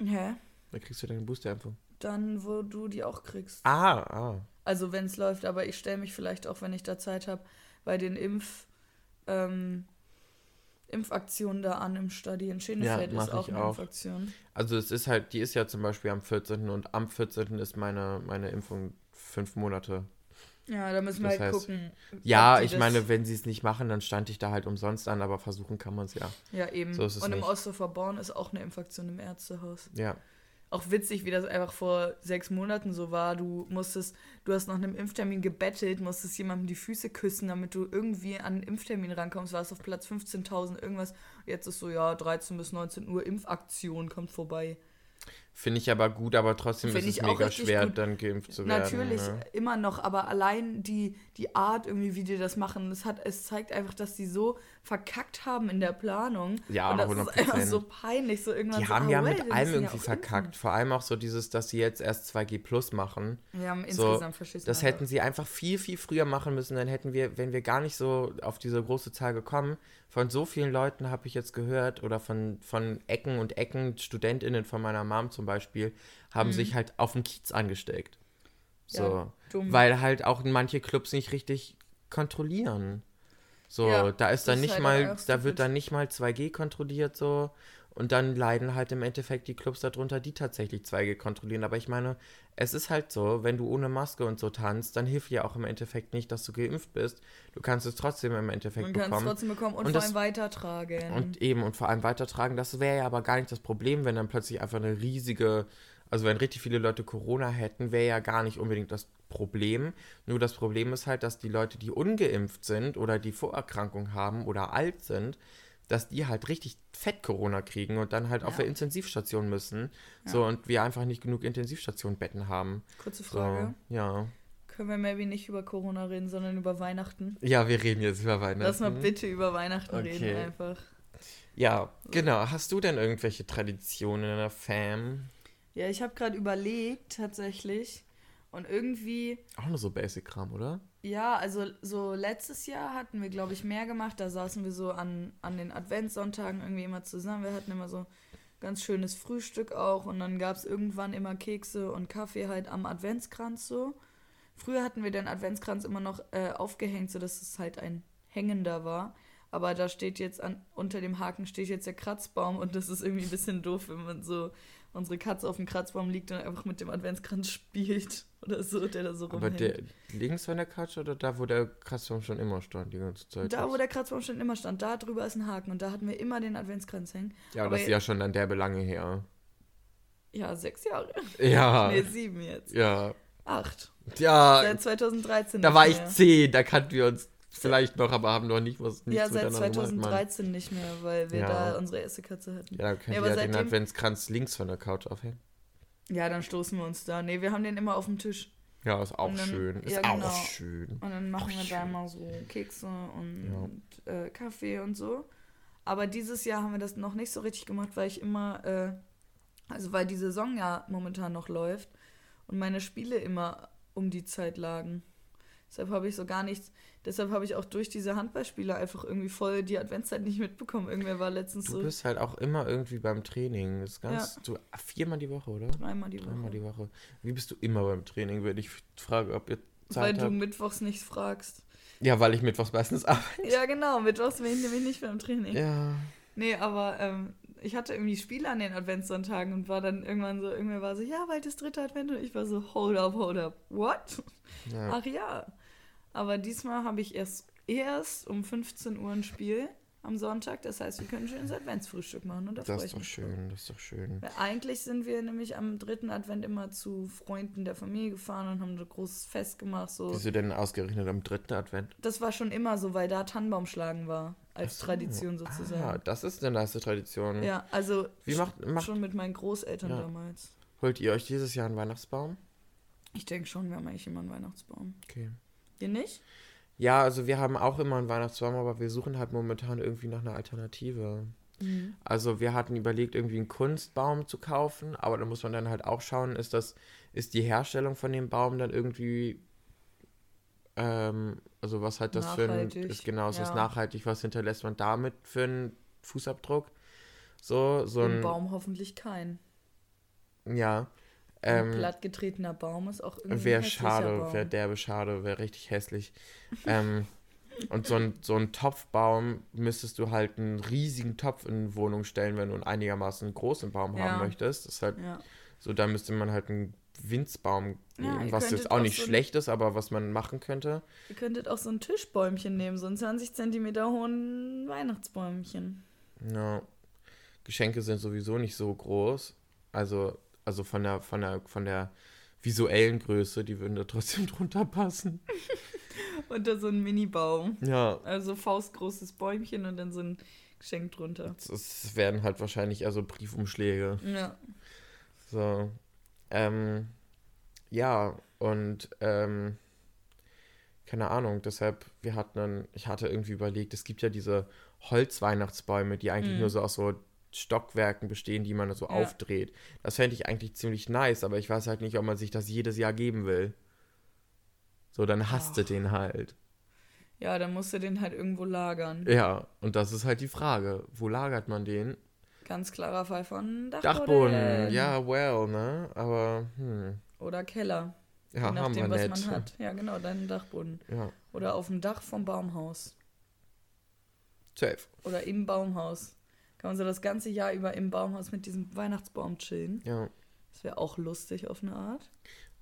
B: Hä?
A: Wann kriegst du deine Boosterimpfung?
B: Dann, wo du die auch kriegst.
A: Ah, ah.
B: Also wenn es läuft, aber ich stelle mich vielleicht auch, wenn ich da Zeit habe, bei den Impf, ähm, Impfaktionen da an im Stadion. in Schenefeld
A: mach
B: ist auch eine
A: auch.
B: Impfaktion.
A: Also es ist halt, die ist ja zum Beispiel am 14. und am 14. ist meine, meine Impfung fünf Monate.
B: Ja, da müssen wir
A: Das
B: halt
A: heißt-
B: gucken.
A: Ja, ich meine, wenn sie es nicht machen, dann stand ich da halt umsonst an, aber versuchen kann man es ja.
B: Ja, eben.
A: so
B: Und im
A: nicht.
B: Osthofer Born ist auch eine Impfaktion im Ärztehaus.
A: Ja.
B: Auch witzig, wie das einfach vor sechs Monaten so war. Du musstest, du hast nach einem Impftermin gebettelt, musstest jemandem die Füße küssen, damit du irgendwie an einen Impftermin rankommst. Warst auf Platz 15.000 irgendwas. Jetzt ist so, ja, 13 bis 19 Uhr Impfaktion kommt vorbei.
A: Finde ich aber gut, aber trotzdem
B: Find
A: ist es mega schwer,
B: gut.
A: dann geimpft zu werden.
B: Natürlich,
A: Ne?
B: immer noch, aber allein die, die Art irgendwie, wie die das machen, das hat, es zeigt einfach, dass die so verkackt haben in der Planung.
A: Ja,
B: Und das
A: 100%.
B: ist einfach so peinlich, so irgendwann
A: Die
B: so,
A: haben
B: ah,
A: ja
B: well,
A: mit allem
B: ja
A: irgendwie verkackt. Vor allem auch so dieses, dass sie jetzt erst 2G Plus machen.
B: haben
A: So,
B: insgesamt verschissen.
A: Das
B: einfach.
A: hätten sie einfach viel, viel früher machen müssen. Dann hätten wir, wenn wir gar nicht so auf diese große Zahl gekommen, von so vielen Leuten habe ich jetzt gehört, oder von, von Ecken und Ecken, StudentInnen von meiner Mom zum Beispiel, haben sich halt auf dem Kiez angesteckt. So.
B: Mhm. Ja, dumm.
A: Weil halt auch manche Clubs nicht richtig kontrollieren. So,
B: Ja,
A: da ist dann
B: ist
A: nicht
B: halt
A: mal, da wird dann nicht mal 2G kontrolliert so. Und dann leiden halt im Endeffekt die Clubs darunter, die tatsächlich 2G kontrollieren. Aber ich meine, es ist halt so, wenn du ohne Maske und so tanzt, dann hilft ja auch im Endeffekt nicht, dass du geimpft bist. Du kannst es trotzdem im Endeffekt
B: Man kann es
A: bekommen.
B: trotzdem bekommen und,
A: Und
B: vor allem weitertragen.
A: Und eben, und vor allem weitertragen, das wäre ja aber gar nicht das Problem, wenn dann plötzlich einfach eine riesige, also wenn richtig viele Leute Corona hätten, wäre ja gar nicht unbedingt das Problem. Nur das Problem ist halt, dass die Leute, die ungeimpft sind oder die Vorerkrankung haben oder alt sind, dass die halt richtig fett Corona kriegen und dann halt auf
B: Ja.
A: der Intensivstation müssen. So, und wir einfach nicht genug Intensivstationbetten haben.
B: Kurze
A: So,
B: Frage.
A: ja.
B: Können wir maybe nicht über Corona reden, sondern über Weihnachten?
A: Ja, wir reden jetzt über Weihnachten.
B: Lass mal bitte über Weihnachten
A: Okay.
B: reden einfach.
A: Ja, genau. Hast du denn irgendwelche Traditionen in der Fam?
B: Ja, ich habe gerade überlegt, tatsächlich. Und irgendwie,
A: Auch nur so Basic-Kram, oder?
B: ja, also so letztes Jahr hatten wir, glaube ich, mehr gemacht. Da saßen wir so an, an den Adventssonntagen irgendwie immer zusammen. Wir hatten immer so Ganz schönes Frühstück auch. Und dann gab es irgendwann immer Kekse und Kaffee halt am Adventskranz so. Früher hatten wir den Adventskranz immer noch äh, aufgehängt, sodass es halt ein hängender war. Aber da steht jetzt an, unter dem Haken steht jetzt der Kratzbaum und das ist irgendwie ein bisschen doof, wenn man so unsere Katze auf dem Kratzbaum liegt und einfach mit dem Adventskranz spielt [laughs] oder so, der da so
A: Aber
B: rumhängt.
A: der links von der Katze oder da, wo der Kratzbaum schon immer stand die ganze Zeit?
B: da, wo der Kratzbaum schon immer stand, da drüber ist ein Haken und da hatten wir immer den Adventskranz hängen.
A: ja, aber
B: aber
A: das ist ja schon dann derbe lange her.
B: Ja, sechs Jahre. [laughs]
A: Ja.
B: Nee, sieben jetzt.
A: Ja.
B: Acht.
A: Ja,
B: Seit 2013
A: da war ich zehn, da kannten wir uns vielleicht noch, aber haben noch nicht was
B: Ja, seit
A: miteinander gemacht, Mann.
B: 2013 nicht mehr, weil wir
A: Ja.
B: da unsere erste Katze hatten.
A: Ja, dann könnt
B: Nee,
A: ihr ja den Adventskranz links von der Couch aufhängen.
B: Ja, dann stoßen wir uns da. Nee, wir haben den immer auf dem Tisch.
A: Ja, ist auch
B: dann-
A: schön. Ist
B: ja,
A: auch
B: genau.
A: schön.
B: Und dann machen
A: Ach,
B: wir da
A: schön.
B: mal so Kekse und äh, Kaffee und so. Aber dieses Jahr haben wir das noch nicht so richtig gemacht, weil ich immer, äh, also weil die Saison ja momentan noch läuft und meine Spiele immer um die Zeit lagen. Deshalb habe ich so gar nichts, deshalb habe ich auch durch diese Handballspiele einfach irgendwie voll die Adventszeit nicht mitbekommen. Irgendwer war letztens
A: Du
B: so
A: bist halt auch immer irgendwie beim Training. Das ist ganz, du, viermal die Woche, oder?
B: dreimal die
A: Dreimal
B: Woche.
A: die Woche. Wie bist du immer beim Training, wenn ich frage, ob ihr
B: Weil
A: Zeit
B: du
A: habt?
B: mittwochs nicht fragst.
A: Ja, weil ich mittwochs meistens [laughs] arbeite.
B: Ja, genau, mittwochs bin ich nämlich nicht beim Training.
A: Ja.
B: Nee, aber ähm, ich hatte irgendwie Spiele an den Adventssonntagen und war dann irgendwann so, irgendwer war so, ja, bald ist dritter Advent und ich war so, hold up, hold up, what?
A: ja.
B: Ach ja. Aber diesmal habe ich erst, erst um 15 Uhr ein Spiel am Sonntag, das heißt, wir können schön ein Adventsfrühstück machen und da
A: Das ist doch
B: drauf.
A: schön, das ist doch schön.
B: Weil eigentlich sind wir nämlich am dritten Advent immer zu Freunden der Familie gefahren und haben ein großes Fest gemacht. So.
A: Wieso denn ausgerechnet am dritten Advent?
B: Das war schon immer so, weil da Tannenbaumschlagen war, als
A: so.
B: Tradition sozusagen.
A: Ah, das ist eine nice Tradition.
B: Ja, also
A: Wie macht, macht,
B: schon mit meinen Großeltern
A: Ja.
B: damals.
A: holt ihr euch dieses Jahr einen Weihnachtsbaum?
B: Ich denke schon, wir haben eigentlich immer einen Weihnachtsbaum.
A: Okay.
B: Ihr nicht?
A: Ja, also wir haben auch immer einen Weihnachtsbaum, aber wir suchen halt momentan irgendwie nach einer Alternative.
B: Mhm.
A: Also wir hatten überlegt, irgendwie einen Kunstbaum zu kaufen, aber da muss man dann halt auch schauen, ist das, ist die Herstellung von dem Baum dann irgendwie, ähm, also was hat das für ein,
B: Nachhaltig,
A: ist genau, ist das
B: ja.
A: nachhaltig, was hinterlässt man damit für einen Fußabdruck? So, so
B: Im
A: ein,
B: Baum hoffentlich kein.
A: ja,
B: Ein
A: ähm,
B: plattgetretener Baum ist auch irgendwie
A: wäre schade, wäre derbe schade, wäre richtig hässlich. ähm, und so ein, so ein Topfbaum müsstest du halt einen riesigen Topf in eine Wohnung stellen, wenn du einen einigermaßen großen Baum
B: Ja.
A: haben möchtest. Das ist halt
B: Ja.
A: so, da müsste man halt einen Winzbaum
B: Ja,
A: nehmen, was jetzt auch nicht
B: so
A: schlecht ist, aber was man machen könnte.
B: Ihr könntet auch so ein Tischbäumchen nehmen, so ein 20 Zentimeter hohen Weihnachtsbäumchen.
A: Ja. Geschenke sind sowieso nicht so groß. Also, also von der, von der, von der visuellen Größe, die würden da trotzdem [laughs] drunter passen.
B: Da so ein Mini-Baum.
A: Ja.
B: Also faustgroßes Bäumchen und dann so ein Geschenk drunter.
A: Es werden halt wahrscheinlich eher so Briefumschläge.
B: Ja.
A: So. Ähm, ja, und ähm, keine Ahnung, deshalb, wir hatten dann, ich hatte irgendwie überlegt, es gibt ja diese Holzweihnachtsbäume, die eigentlich
B: Mhm.
A: nur so aus so Stockwerken bestehen, die man so
B: Ja.
A: aufdreht. Das fände ich eigentlich ziemlich nice, aber ich weiß halt nicht, ob man sich das jedes Jahr geben will. So, dann hasst du den halt.
B: Ja, dann musst du den halt irgendwo lagern.
A: Ja, und das ist halt die Frage. Wo lagert man den?
B: Ganz klarer Fall von Dachboden.
A: Dachboden, ja, well, ne? Aber, hm.
B: Oder Keller.
A: Ja,
B: je
A: haben
B: nachdem,
A: wir
B: was
A: nicht.
B: man hat. Ja, genau, deinen Dachboden.
A: Ja,
B: Oder auf dem Dach vom Baumhaus.
A: safe.
B: Oder im Baumhaus. Kann man so das ganze Jahr über im Baumhaus mit diesem Weihnachtsbaum chillen.
A: Ja,
B: Das wäre auch lustig auf eine Art.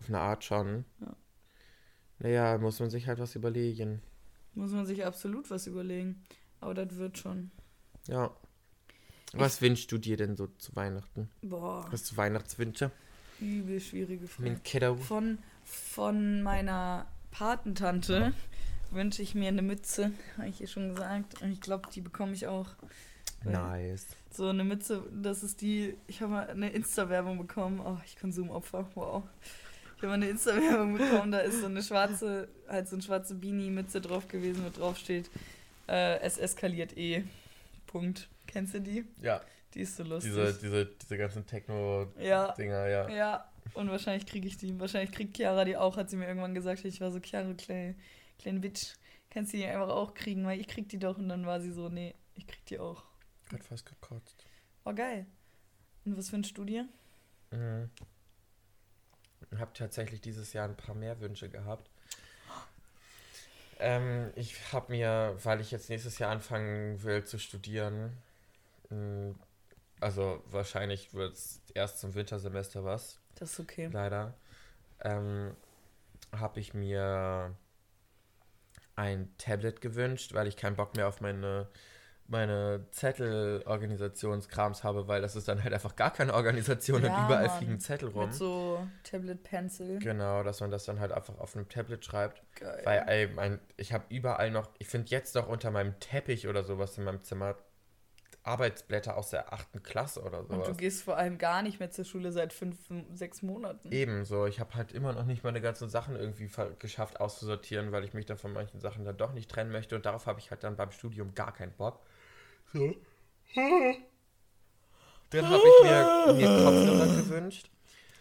A: auf eine Art schon.
B: Ja.
A: Naja, muss man sich halt was überlegen.
B: Muss man sich absolut was überlegen. Aber das wird schon.
A: Ja. Was wünschst du dir denn so zu Weihnachten?
B: Boah,
A: Hast du Weihnachtswünsche?
B: übel schwierige Frage. Von, von meiner Patentante wünsche ich mir eine Mütze, habe ich ihr schon gesagt. Und ich glaube, die bekomme ich auch.
A: Nice.
B: So eine Mütze, das ist die, ich habe mal eine Insta-Werbung bekommen. Oh, ich Konsumopfer, wow. Ich habe mal eine Insta-Werbung bekommen, da ist so eine schwarze, halt so eine schwarze Beanie-Mütze drauf gewesen, wo drauf steht, äh, es eskaliert eh. Punkt. Kennst du die?
A: Ja,
B: Die ist so lustig.
A: diese, diese, diese ganzen Techno-Dinger,
B: ja,
A: ja.
B: ja. Und wahrscheinlich kriege ich die. Wahrscheinlich kriegt Chiara die auch, hat sie mir irgendwann gesagt. Ich war so, Chiara, kleine, kleine Bitch, kannst du die einfach auch kriegen, weil ich krieg die doch. Und dann war sie so, nee, ich krieg die auch.
A: Gerade fast gekotzt.
B: War geil. Und was für eine Studie?
A: Mhm. Ich habe tatsächlich dieses Jahr ein paar mehr Wünsche gehabt. Ähm, ich habe mir, weil ich jetzt nächstes Jahr anfangen will zu studieren, mh, also wahrscheinlich wird es erst zum Wintersemester was,
B: Das ist okay.
A: leider, ähm, habe ich mir ein Tablet gewünscht, weil ich keinen Bock mehr auf meine, meine Zettelorganisationskrams habe, weil das ist dann halt einfach gar keine Organisation
B: Ja,
A: und überall
B: Mann.
A: fliegen Zettel rum.
B: Mit so Tablet Pencil.
A: Genau, dass man das dann halt einfach auf einem Tablet schreibt.
B: Geil.
A: Weil ey, mein, ich habe überall noch, ich finde jetzt noch unter meinem Teppich oder sowas in meinem Zimmer Arbeitsblätter aus der achten Klasse oder
B: Und du
A: sowas.
B: gehst vor allem gar nicht mehr zur Schule seit fünf, sechs Monaten.
A: Ebenso, ich habe halt immer noch nicht meine ganzen Sachen irgendwie geschafft auszusortieren, weil ich mich dann von manchen Sachen dann doch nicht trennen möchte und darauf habe ich halt dann beim Studium gar keinen Bock. So. Dann habe ich mir, mir Kopfhörer gewünscht.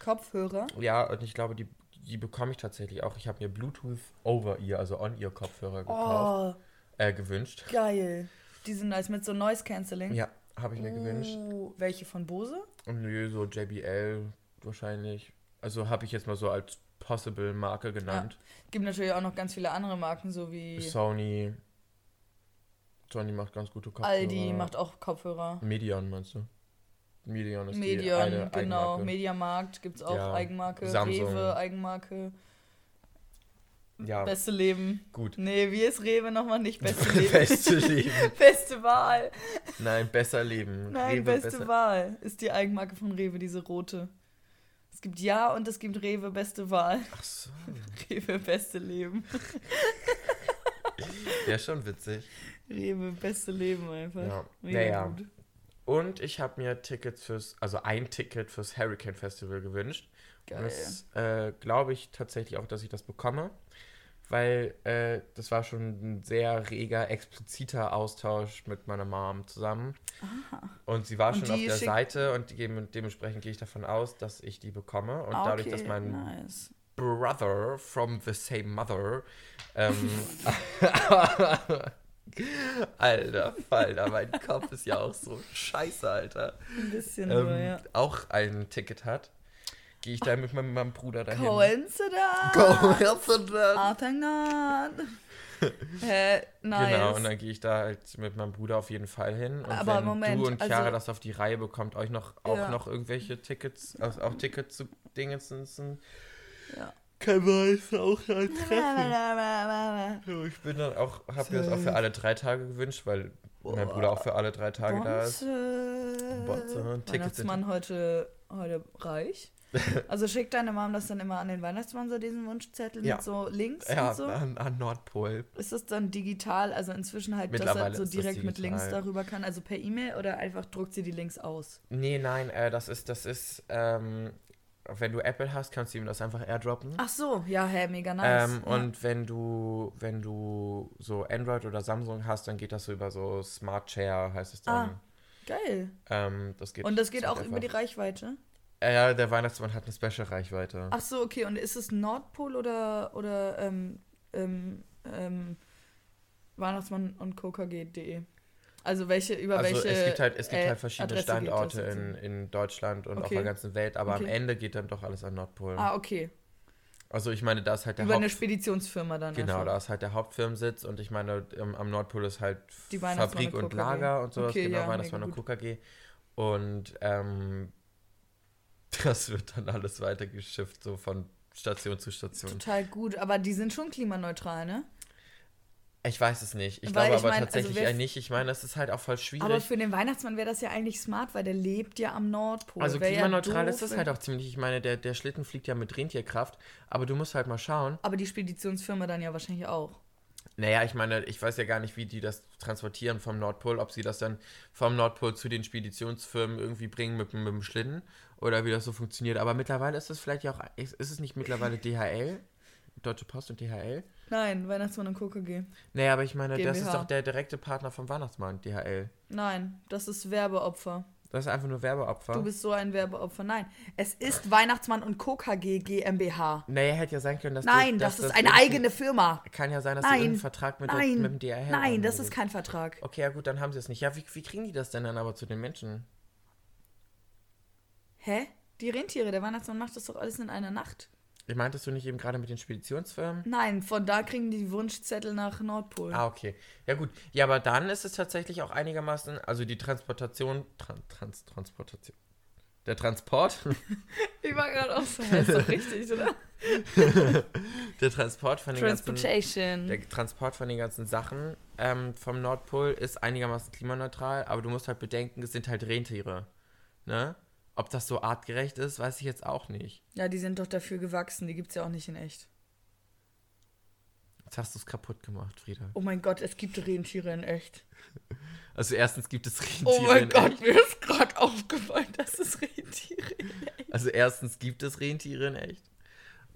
B: Kopfhörer.
A: Ja, und ich glaube, die, die bekomme ich tatsächlich auch. Ich habe mir Bluetooth Over-Ear, also On-Ear-Kopfhörer gekauft,
B: Oh,
A: äh, gewünscht.
B: geil. Die sind nice mit so Noise Cancelling.
A: Ja, habe ich mir gewünscht.
B: Uh, welche von Bose?
A: Und nö, so JBL wahrscheinlich. Also habe ich jetzt mal so als Possible Marke genannt.
B: Gibt natürlich auch noch ganz viele andere Marken, so wie
A: Sony. Sony macht ganz gute Kopfhörer.
B: Aldi macht auch Kopfhörer.
A: Medion meinst du? Medion ist die
B: Medion,
A: eine
B: genau.
A: Eigenmarke.
B: Mediamarkt gibt es auch
A: Ja,
B: Eigenmarke.
A: Samsung.
B: Rewe, Eigenmarke.
A: Ja,
B: Beste Leben.
A: gut.
B: Nee, wie ist Rewe nochmal nicht [laughs] beste Leben?
A: Beste Leben. [laughs]
B: beste Wahl.
A: Nein, besser Leben.
B: Nein,
A: Rewe
B: beste
A: besser-
B: Wahl ist die Eigenmarke von Rewe, diese rote. Es gibt Ja und es gibt Rewe, beste Wahl.
A: Ach so. [laughs]
B: Rewe, beste Leben.
A: Ja, schon witzig.
B: Rewe, beste Leben einfach.
A: Ja.
B: Mega
A: Naja.
B: gut.
A: Und ich habe mir Tickets fürs, also ein Ticket fürs Hurricane Festival gewünscht.
B: Geil.
A: Das äh, glaube ich tatsächlich auch, dass ich das bekomme, weil äh, das war schon ein sehr reger, expliziter Austausch mit meiner Mom zusammen. Und sie war
B: Und
A: schon auf der Seite und dem, dementsprechend gehe ich davon aus, dass ich die bekomme. Und
B: Ah,
A: dadurch,
B: okay,
A: dass mein
B: nice.
A: Brother from the same mother. Ähm, [laughs] [laughs] Alter, Falter, mein Kopf ist ja auch so scheiße, Alter.
B: Ein bisschen
A: Ähm,
B: nur, ja.
A: Auch ein Ticket hat, gehe ich da mit meinem, meinem Bruder dahin.
B: Coincidence.
A: Coincidence.
B: Attengat. [laughs] Hä, nice.
A: Genau, und dann gehe ich da halt mit meinem Bruder auf jeden Fall hin. Und
B: Aber
A: wenn
B: Moment,
A: du und Chiara
B: also-
A: das auf die Reihe bekommt, euch noch auch
B: Ja.
A: noch irgendwelche Tickets, also auch Tickets zu Dingensen,
B: Ja.
A: Können wir uns auch dann treffen. Ja, Ich bin dann auch, habe mir das auch für alle drei Tage gewünscht, weil mein Bruder auch für alle drei Tage da ist.
B: Bonze.
A: Bonze.
B: Weihnachtsmann heute, heute reich. [laughs] Also schickt deine Mom das dann immer an den Weihnachtsmann, so diesen Wunschzettel
A: Ja.
B: mit so Links
A: Ja,
B: und so?
A: an, an Nordpol.
B: Ist das dann digital, also inzwischen halt, dass er so direkt mit Links darüber kann, also per E-Mail oder einfach druckt sie die Links aus?
A: Nee, nein, äh, das ist, das ist, ähm, wenn du Apple hast, kannst du ihm das einfach airdroppen.
B: Ach so, ja, hä, mega nice.
A: Ähm,
B: ja.
A: und wenn du, wenn du so Android oder Samsung hast, dann geht das so über so Smart Share, heißt es dann.
B: Ah, Geil.
A: Ähm, das geht
B: Und das geht auch über die
A: einfach.
B: Reichweite?
A: Ja, der Weihnachtsmann hat eine Special-Reichweite.
B: Ach so, okay. Und ist es Nordpol oder, oder ähm, ähm, ähm, Weihnachtsmann und KKG.de? Also welche, über
A: Also
B: welche
A: es gibt halt, es gibt
B: äh,
A: halt verschiedene
B: Adresse
A: Standorte in, in Deutschland und auf
B: Okay.
A: der ganzen Welt, aber am
B: Okay.
A: Ende geht dann doch alles an Nordpol.
B: Ah, okay.
A: Also ich meine, da ist halt der
B: Über eine
A: Haupt...
B: Speditionsfirma dann
A: Genau,
B: einfach.
A: da ist halt der Hauptfirmensitz und ich meine, am, am Nordpol ist halt Fabrik
B: und.
A: Lager und sowas,
B: Okay,
A: genau,
B: ja,
A: Weihnachtsmann und KKG. Und ähm, [laughs] das wird dann alles weitergeschifft, so von Station zu Station.
B: Total gut, aber die sind schon klimaneutral, ne?
A: Ich weiß es nicht. Ich
B: Weil
A: glaube
B: ich
A: aber
B: mein, also
A: tatsächlich
B: wer-
A: eher nicht. Ich meine, das ist halt auch voll schwierig.
B: Aber für den Weihnachtsmann wäre das ja eigentlich smart, weil der lebt ja am Nordpol.
A: also
B: Wär ja
A: klimaneutral
B: doof,
A: ist das halt auch ziemlich. Ich meine, der, der Schlitten fliegt ja mit Rentierkraft, aber du musst halt mal schauen.
B: Aber die Speditionsfirma dann ja wahrscheinlich auch.
A: Naja, ich meine, ich weiß ja gar nicht, wie die das transportieren vom Nordpol, ob sie das dann vom Nordpol zu den Speditionsfirmen irgendwie bringen mit, dem- mit dem Schlitten oder wie das so funktioniert. Aber mittlerweile ist es vielleicht ja auch, ist es nicht mittlerweile DHL? Deutsche Post und DHL?
B: Nein, Weihnachtsmann und KKG.
A: Naja, aber ich meine, das ist
B: GmbH.
A: doch der direkte Partner vom Weihnachtsmann, DHL.
B: Nein, das ist Werbeopfer.
A: Das ist einfach nur Werbeopfer.
B: Du bist so ein Werbeopfer. Nein, es ist Weihnachtsmann und KKG GmbH.
A: naja, hätte ja sein können, dass
B: Nein,
A: du,
B: das
A: dass
B: ist eine eigene Firma.
A: Kann ja sein, dass sie
B: Nein,
A: irgendeinen Vertrag mit,
B: Nein,
A: mit dem DHL
B: nein,
A: haben
B: das
A: oder
B: ist kein Vertrag.
A: Okay, ja gut, dann haben sie es nicht. Ja, wie, wie kriegen die das denn dann aber zu den Menschen?
B: Hä? Die Rentiere, der Weihnachtsmann macht das doch alles in einer Nacht.
A: Meintest du nicht eben gerade mit den Speditionsfirmen?
B: Nein, von da kriegen die Wunschzettel nach Nordpol.
A: Ah, okay. Ja, gut. Ja, aber dann ist es tatsächlich auch einigermaßen, also die Transportation, Tran Trans Transportation. Der Transport, [laughs]
B: Ich war gerade auch so, ist doch richtig, oder? [laughs]
A: der Transport von den ganzen, der Transport von den ganzen Sachen ähm, vom Nordpol ist einigermaßen klimaneutral, aber du musst halt bedenken, es sind halt Rentiere. Ne? Ob das so artgerecht ist, weiß ich jetzt auch nicht.
B: Ja, die sind doch dafür gewachsen, die gibt's ja auch nicht in echt.
A: Jetzt hast du es kaputt gemacht, Frieda.
B: Oh mein Gott, es gibt Rentiere in echt.
A: Also erstens gibt es Rentiere.
B: Oh mein
A: in
B: Gott,
A: echt.
B: mir ist gerade aufgefallen, dass es Rentiere in echt
A: Also erstens gibt es Rentiere in echt.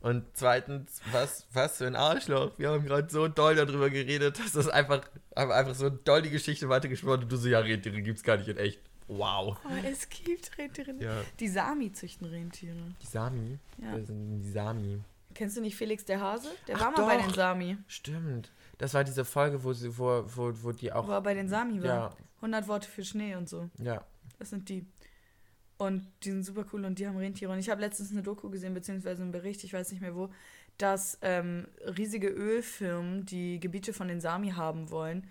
A: Und zweitens, was, was für ein Arschloch. Wir haben gerade so doll darüber geredet, dass das einfach, einfach so doll die Geschichte weitergesprochen und du so, ja, Rentiere gibt's gar nicht in echt. Wow.
B: Oh, es gibt Rentiere.
A: Ja.
B: Die Sami züchten Rentiere.
A: Die Sami?
B: Ja.
A: Wer sind die Sami?
B: Kennst du nicht Felix der Hase? Der
A: Ach
B: war mal bei
A: doch.
B: den Sami.
A: Stimmt. Das war diese Folge, wo, sie, wo, wo, wo die auch.
B: Wo er bei den Sami war.
A: Ja,
B: 100 Worte für Schnee und so.
A: ja.
B: Das sind die. Und die sind super cool und die haben Rentiere. Und ich habe letztens eine Doku gesehen, beziehungsweise einen Bericht, ich weiß nicht mehr wo, dass ähm, riesige Ölfirmen die Gebiete von den Sami haben wollen.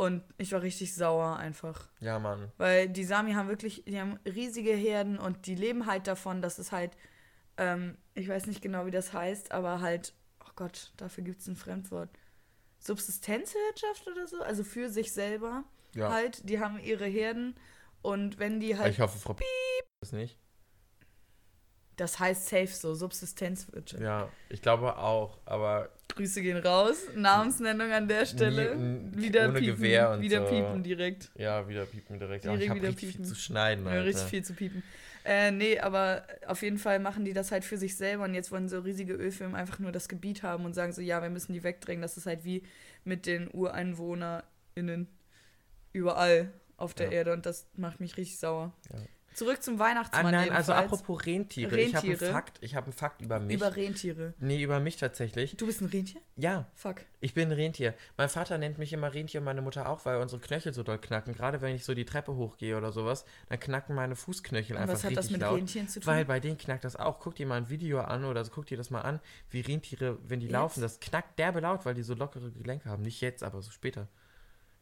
B: Und ich war richtig sauer einfach.
A: Ja, Mann.
B: Weil die Sami haben wirklich, die haben riesige Herden und die leben halt davon, dass es halt, ähm, ich weiß nicht genau, wie das heißt, aber halt, oh Gott, dafür gibt es ein Fremdwort. Subsistenzwirtschaft oder so, also für sich selber
A: Ja.
B: halt. Die haben ihre Herden und wenn die halt,
A: ich hoffe, Frau Piep das nicht.
B: das heißt safe so, Subsistenzwirtschaft.
A: Ja, ich glaube auch, aber
B: Grüße gehen raus, Namensnennung an der Stelle.
A: n-
B: wieder
A: ohne
B: piepen,
A: Gewehr und
B: wieder
A: so.
B: piepen direkt.
A: ja, wieder piepen direkt.
B: Direkt
A: Ja, ich habe
B: wieder
A: richtig
B: piepen.
A: viel zu schneiden,
B: Ja, richtig viel zu piepen. Äh, nee, aber auf jeden Fall machen die das halt für sich selber und jetzt wollen so riesige Ölfirmen einfach nur das Gebiet haben und sagen so, ja, wir müssen die wegdrängen. Das ist halt wie mit den UreinwohnerInnen überall auf der
A: Ja.
B: Erde und das macht mich richtig sauer.
A: Ja.
B: Zurück zum
A: Ah,
B: Weihnachtsmann.
A: nein, also apropos Rentiere. Ich habe einen
B: Rentiere?
A: Fakt, ich habe einen Fakt über mich.
B: Über Rentiere.
A: nee, über mich tatsächlich.
B: Du bist ein Rentier?
A: Ja,
B: Fuck.
A: ich bin ein Rentier. Mein Vater nennt mich immer Rentier und meine Mutter auch, weil unsere Knöchel so doll knacken. Gerade wenn ich so die Treppe hochgehe oder sowas, dann knacken meine Fußknöchel
B: Und
A: einfach
B: was hat
A: richtig
B: das mit
A: laut.
B: Rentieren zu tun?
A: Weil bei denen knackt das auch. Guck dir mal ein Video an oder so, guck dir das mal an, wie Rentiere, wenn die
B: Jetzt?
A: laufen, das knackt derbe laut, weil die so lockere Gelenke haben. Nicht jetzt, aber so später.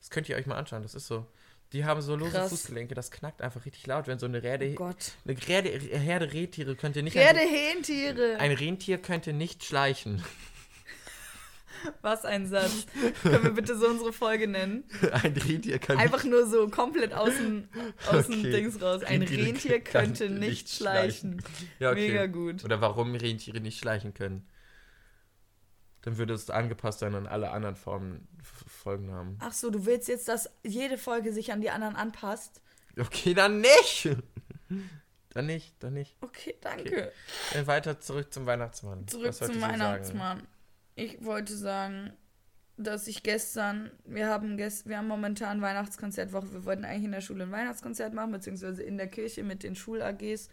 A: Das könnt ihr euch mal anschauen, das ist so. Die haben so lose
B: Krass.
A: Fußgelenke, das knackt einfach richtig laut, wenn so eine Herde,
B: oh Gott.
A: eine Herde, Herde Rentiere könnte nicht
B: Pferde, Hähntiere.
A: ein Rentier könnte nicht schleichen. [laughs]
B: Was ein Satz. Können wir bitte so unsere Folge nennen?
A: ein Rentier kann
B: Einfach nur so komplett außen, außen
A: Okay.
B: Dings raus. Ein
A: Rentiere
B: Rentier könnte
A: nicht
B: nicht schleichen.
A: nicht. Ja, okay.
B: Mega gut.
A: Oder warum Rentiere nicht schleichen können. Dann würde es angepasst sein an alle anderen Formen, Folgennamen.
B: Ach so, du willst jetzt, dass jede Folge sich an die anderen anpasst?
A: Okay, dann nicht. [laughs] Dann nicht, dann nicht.
B: Okay, danke.
A: Dann weiter zurück zum Weihnachtsmann.
B: Zurück zum
A: du sagen?
B: Weihnachtsmann. Ich wollte sagen, dass ich gestern, wir haben gest, wir haben momentan Weihnachtskonzertwoche. Wir wollten eigentlich in der Schule ein Weihnachtskonzert machen, beziehungsweise in der Kirche mit den Schul-AGs.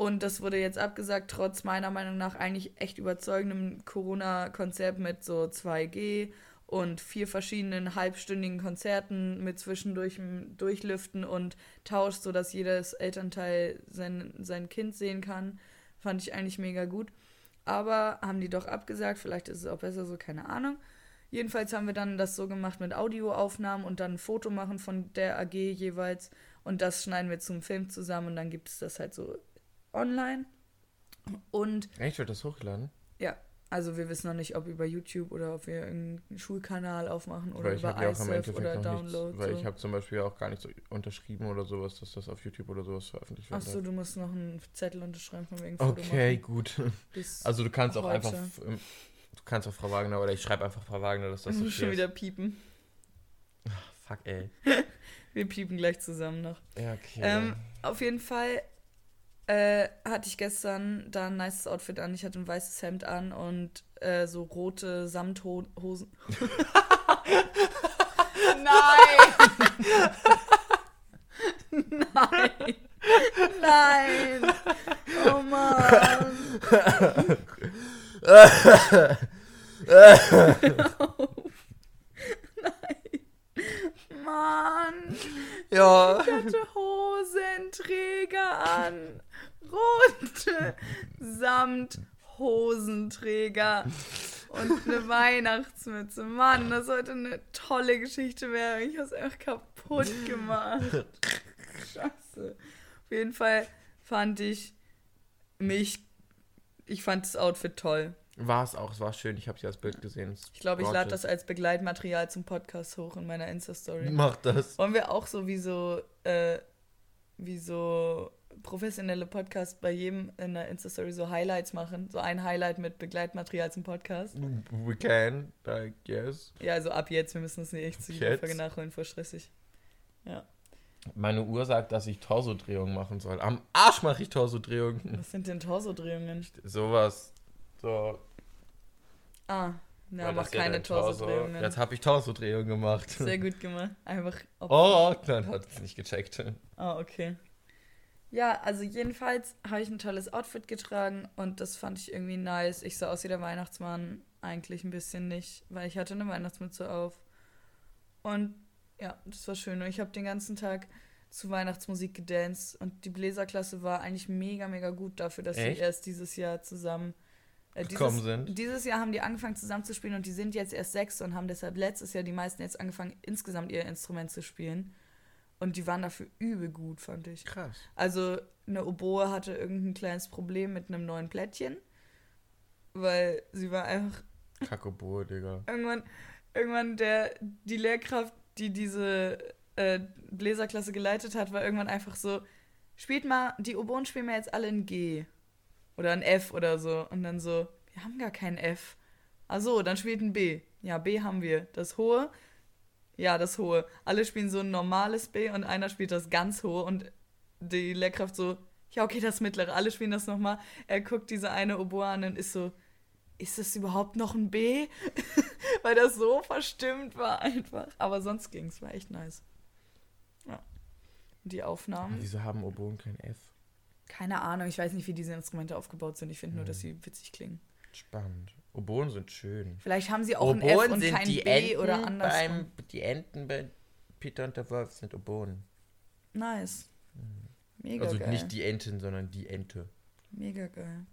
B: Und das wurde jetzt abgesagt, trotz meiner Meinung nach eigentlich echt überzeugendem Corona-Konzept mit so 2G und vier verschiedenen halbstündigen Konzerten mit zwischendurch Durchlüften und Tausch, sodass jedes Elternteil sein, sein Kind sehen kann. Fand ich eigentlich mega gut. Aber haben die doch abgesagt, vielleicht ist es auch besser so, keine Ahnung. Jedenfalls haben wir dann das so gemacht mit Audioaufnahmen und dann ein Foto machen von der AG jeweils und das schneiden wir zum Film zusammen und dann gibt es das halt so online. Und
A: Echt, wird das hochgeladen?
B: ja, also wir wissen noch nicht, ob über YouTube oder ob wir irgendeinen Schulkanal aufmachen oder
A: weil
B: über
A: ja
B: iSurf
A: Endeffekt
B: oder
A: nichts,
B: Download.
A: weil
B: so.
A: ich habe zum Beispiel auch gar nicht so unterschrieben oder sowas, dass das auf YouTube oder sowas veröffentlicht wird.
B: Achso, du musst noch einen Zettel unterschreiben von wegen Foto
A: Okay,
B: machen.
A: gut.
B: Bis [laughs]
A: Also du kannst auch
B: Heute.
A: einfach, im- du kannst auch Frau Wagner oder ich schreibe einfach Frau Wagner, dass das so
B: schon
A: ist.
B: wieder piepen.
A: Fuck, ey. [laughs]
B: Wir piepen gleich zusammen noch.
A: Ja, okay.
B: Ähm, auf jeden Fall äh, hatte ich gestern da ein nices Outfit an. Ich hatte ein weißes Hemd an und äh, so rote Samthosen. [laughs] Nein! Nein! Nein! Oh Mann! Nein! [laughs] Mann!
A: ja.
B: Ich hatte Hosenträger an Samthosenträger und eine [laughs] Weihnachtsmütze. Mann, das sollte eine tolle Geschichte werden. Ich habe es einfach kaputt gemacht. Scheiße. Auf jeden Fall fand ich mich, ich fand das Outfit toll.
A: War es auch, es war schön. Ich habe sie als Bild gesehen.
B: Ich glaube, ich lade das als Begleitmaterial zum Podcast hoch in meiner Insta-Story.
A: Mach das.
B: Wollen wir auch so wie so, äh, wie so professionelle Podcasts bei jedem in der Insta-Story so Highlights machen? So ein Highlight mit Begleitmaterial zum Podcast?
A: We can, I guess.
B: Ja, also ab jetzt, wir müssen das nicht echt zu jeder? Folge nachholen, voll stressig. Ja.
A: Meine Uhr sagt, dass ich Torsodrehungen machen soll. Am Arsch mache ich Torsodrehungen.
B: Was sind denn Torsodrehungen?
A: Sowas. So.
B: Ah, na,
A: weil
B: mach
A: das ja
B: keine
A: dein Torso-
B: Torsodrehungen.
A: Jetzt habe ich Torsodrehungen gemacht.
B: Sehr gut gemacht. Einfach. Op
A: Oh, dann hat es nicht gecheckt.
B: Ah, okay. Ja, also jedenfalls habe ich ein tolles Outfit getragen und das fand ich irgendwie nice. Ich sah aus wie der Weihnachtsmann, eigentlich ein bisschen nicht, weil ich hatte eine Weihnachtsmütze auf. Und ja, das war schön. Und ich habe den ganzen Tag zu Weihnachtsmusik gedanced und die Bläserklasse war eigentlich mega, mega gut dafür, dass
A: Echt?
B: sie erst dieses Jahr zusammen äh,
A: Gekommen
B: dieses,
A: sind.
B: Dieses Jahr haben die angefangen zusammen zu spielen und die sind jetzt erst sechs und haben deshalb letztes Jahr die meisten jetzt angefangen, insgesamt ihr Instrument zu spielen. Und die waren dafür übel gut, fand ich.
A: Krass.
B: Also eine Oboe hatte irgendein kleines Problem mit einem neuen Plättchen, weil sie war einfach
A: Kakobo, Digga.
B: irgendwann, irgendwann der, die Lehrkraft, die diese äh, Bläserklasse geleitet hat, war irgendwann einfach so, spielt mal, die Oboen spielen wir jetzt alle in G oder ein F oder so. Und dann so, wir haben gar kein F. Ach so, dann spielt ein B. Ja, B haben wir. Das hohe, ja, das hohe. Alle spielen so ein normales B und einer spielt das ganz hohe und die Lehrkraft so, ja, okay, das mittlere. Alle spielen das nochmal. Er guckt diese eine Oboe an und ist so, ist das überhaupt noch ein B? [laughs] Weil das so verstimmt war einfach. Aber sonst ging es, war echt nice. Ja. Und die Aufnahmen.
A: Wieso haben Oboen kein F?
B: Keine Ahnung, ich weiß nicht, wie diese Instrumente aufgebaut sind. Ich finde nur, dass sie witzig klingen.
A: Spannend. Oboen sind schön.
B: Vielleicht haben sie auch ein F und kein B oder andersrum.
A: beim, die Enten bei Peter und der Wolf sind Oboen.
B: Nice. Mega
A: also
B: geil.
A: nicht die Entin, sondern die Ente.
B: Mega geil.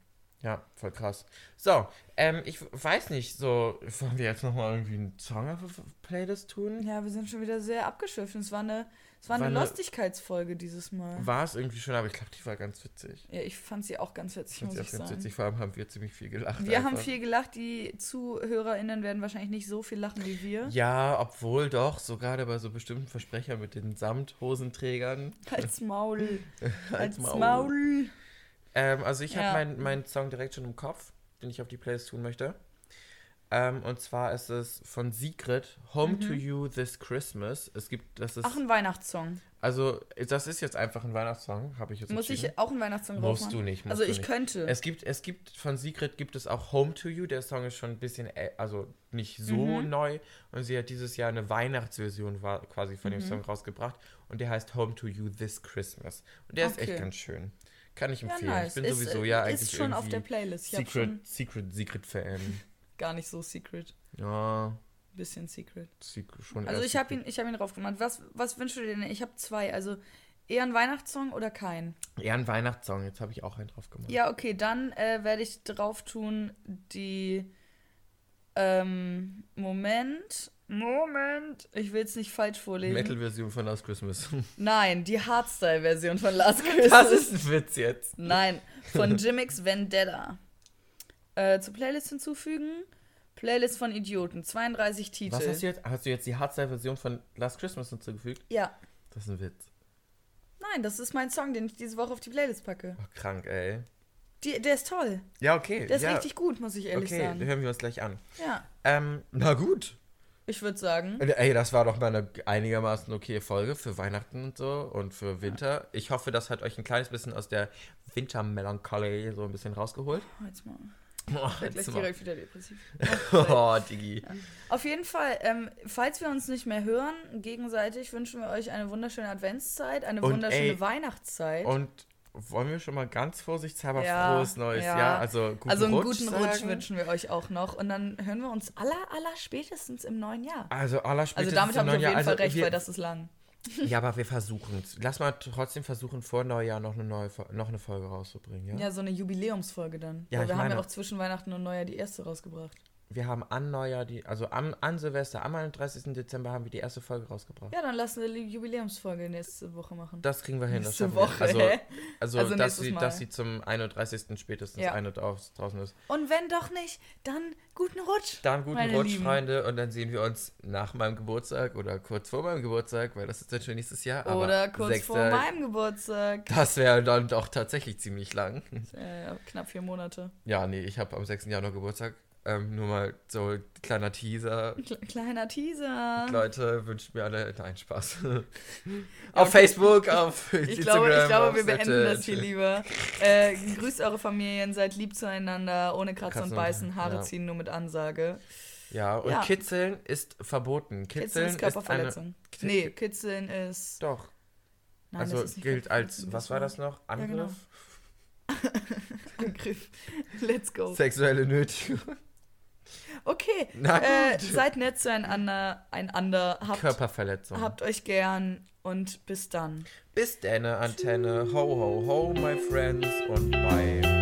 A: Ja, voll krass. So, ähm, ich weiß nicht, so, wollen wir jetzt nochmal irgendwie einen Song auf die Playlist tun?
B: Ja, wir sind schon wieder sehr abgeschwiffen. Es war eine, es war
A: War
B: eine Lustigkeitsfolge dieses Mal.
A: War es irgendwie schon, aber ich glaube, die war ganz witzig.
B: Ja, ich fand sie auch ganz witzig,
A: Ich fand
B: muss
A: sie
B: ich sagen.
A: witzig, vor allem haben wir ziemlich viel gelacht.
B: Wir haben
A: einfach.
B: viel gelacht, die ZuhörerInnen werden wahrscheinlich nicht so viel lachen wie wir.
A: Ja, obwohl doch, so gerade bei so bestimmten Versprechern mit den Samthosenträgern. [laughs]
B: Als Maul. [laughs] Als
A: Maul.
B: Maul.
A: Ähm, also ich
B: Ja.
A: habe meinen meinen Song direkt schon im Kopf, den ich auf die Playlist tun möchte. Ähm, und zwar ist es von Secret, Home to You This Christmas. Es gibt, das ist,
B: Ach, ein Weihnachtssong.
A: also das ist jetzt einfach ein Weihnachtssong, habe ich jetzt
B: Muss ich auch einen Weihnachtssong drauf
A: Musst du nicht. Musst
B: Also
A: du
B: ich
A: nicht.
B: könnte.
A: Es gibt, es gibt von Secret gibt es auch Home to You. Der Song ist schon ein bisschen, ä- also nicht so
B: Mhm.
A: neu. Und sie hat dieses Jahr eine Weihnachtsversion war, quasi von dem
B: Mhm.
A: Song rausgebracht. Und der heißt Home to You This Christmas. Und der ist echt
B: Okay.
A: ganz schön. Kann ich
B: ja,
A: empfehlen.
B: nice.
A: Ich bin
B: ist,
A: sowieso
B: äh,
A: ja eigentlich
B: Ist schon auf der Playlist. Ich
A: Secret, Secret, Secret Fan. [laughs]
B: gar nicht so secret.
A: Ja,
B: Bisschen secret.
A: Secret, schon
B: Also ich habe ihn, ich hab ihn drauf gemacht. Was, was wünschst du dir denn? Ich habe zwei. Also eher ein Weihnachtssong oder kein?
A: Eher ein Weihnachtssong. Jetzt habe ich auch einen drauf gemacht.
B: Ja, okay, dann äh, werde ich drauf tun die ähm, Moment. Moment. Ich will es nicht falsch vorlesen.
A: Metal-Version von Last Christmas. [laughs]
B: Nein, die Hardstyle-Version von Last Christmas.
A: Das ist ein Witz jetzt.
B: Nein, von [laughs] Jimmix Vendetta. Äh, zur Playlist hinzufügen. Playlist von Idioten. 32 Titel.
A: Was hast du jetzt? Hast du jetzt die Hardstyle-Version von Last Christmas hinzugefügt?
B: Ja.
A: Das ist ein Witz.
B: Nein, das ist mein Song, den ich diese Woche auf die Playlist packe.
A: Oh, krank, ey.
B: Die, der ist toll.
A: Ja, okay.
B: Der ist
A: ja.
B: richtig gut, muss ich ehrlich
A: Okay,
B: sagen.
A: hören wir uns gleich an.
B: Ja,
A: Ähm, na gut.
B: ich würde sagen.
A: Ey, das war doch mal eine einigermaßen okay Folge für Weihnachten und so und für Winter. Ich hoffe, das hat euch ein kleines bisschen aus der Wintermelancholie so ein bisschen rausgeholt.
B: Jetzt mal.
A: Oh,
B: gleich direkt wieder depressiv. [laughs]
A: oh Digi.
B: Auf jeden Fall, ähm, falls wir uns nicht mehr hören, gegenseitig wünschen wir euch eine wunderschöne Adventszeit, eine
A: Und,
B: wunderschöne
A: ey,
B: Weihnachtszeit.
A: Und wollen wir schon mal ganz vorsichtshalber
B: Ja,
A: frohes Neues
B: ja.
A: Jahr? Also guten
B: also einen
A: Rutsch
B: guten Rutsch
A: sagen.
B: wünschen wir euch auch noch. Und dann hören wir uns aller, aller spätestens im neuen Jahr.
A: Also aller
B: Also
A: spätestens
B: damit
A: im
B: haben wir auf jeden
A: Jahr.
B: Fall
A: Also
B: recht, weil das ist lang.
A: Ja, aber wir versuchen es. Lass mal trotzdem versuchen, vor Neujahr noch eine neue noch eine Folge rauszubringen, ja?
B: Ja, so eine Jubiläumsfolge dann.
A: Ja,
B: Weil wir haben ja auch zwischen Weihnachten und Neujahr die erste rausgebracht.
A: Wir haben an Neujahr die, also am, an Silvester, am 31. Dezember haben wir die erste Folge rausgebracht.
B: Ja, dann lass eine Jubiläumsfolge nächste Woche machen.
A: Das kriegen wir hin. Das
B: Nächste
A: wir.
B: Woche,
A: Also, also,
B: Also
A: dass, sie,
B: Mal.
A: dass sie zum 31. spätestens
B: Ja.
A: eine draußen ist.
B: Und wenn doch nicht, dann guten Rutsch.
A: Dann guten
B: Meine
A: Rutsch,
B: Lieben.
A: Freunde. Und dann sehen wir uns nach meinem Geburtstag oder kurz vor meinem Geburtstag, weil das ist dann schon nächstes Jahr. Aber
B: Oder kurz
A: sechster-
B: vor meinem Geburtstag.
A: Das wäre dann doch tatsächlich ziemlich lang.
B: Äh, knapp vier Monate.
A: Ja, nee, ich habe am 6. Januar Geburtstag. Ähm, nur mal so kleiner Teaser.
B: Kle kleiner Teaser.
A: Leute, wünscht mir alle nein Spaß. [laughs] auf Facebook, auf
B: Ich
A: Instagram.
B: glaube, ich glaube wir beenden
A: Snapchat.
B: das hier lieber. Äh, grüßt eure Familien, seid lieb zueinander, ohne Kratzen und Beißen, Haare
A: ja.
B: ziehen, nur mit Ansage.
A: Ja, und
B: Ja.
A: Kitzeln ist verboten.
B: Kitzeln
A: Kitzeln,
B: ist Körperverletzung.
A: Ist eine,
B: nee, Kitzeln ist.
A: Doch.
B: Nein,
A: also
B: das ist nicht
A: gilt als, was war das noch? Angriff?
B: genau. [laughs] Angriff. Let's go.
A: Sexuelle Nötigung.
B: Okay, äh, seid nett zueinander, einander, habt,
A: Körperverletzung.
B: habt euch gern und bis dann.
A: Bis denne, Antenne. Ho, ho, ho, my friends. Und bye.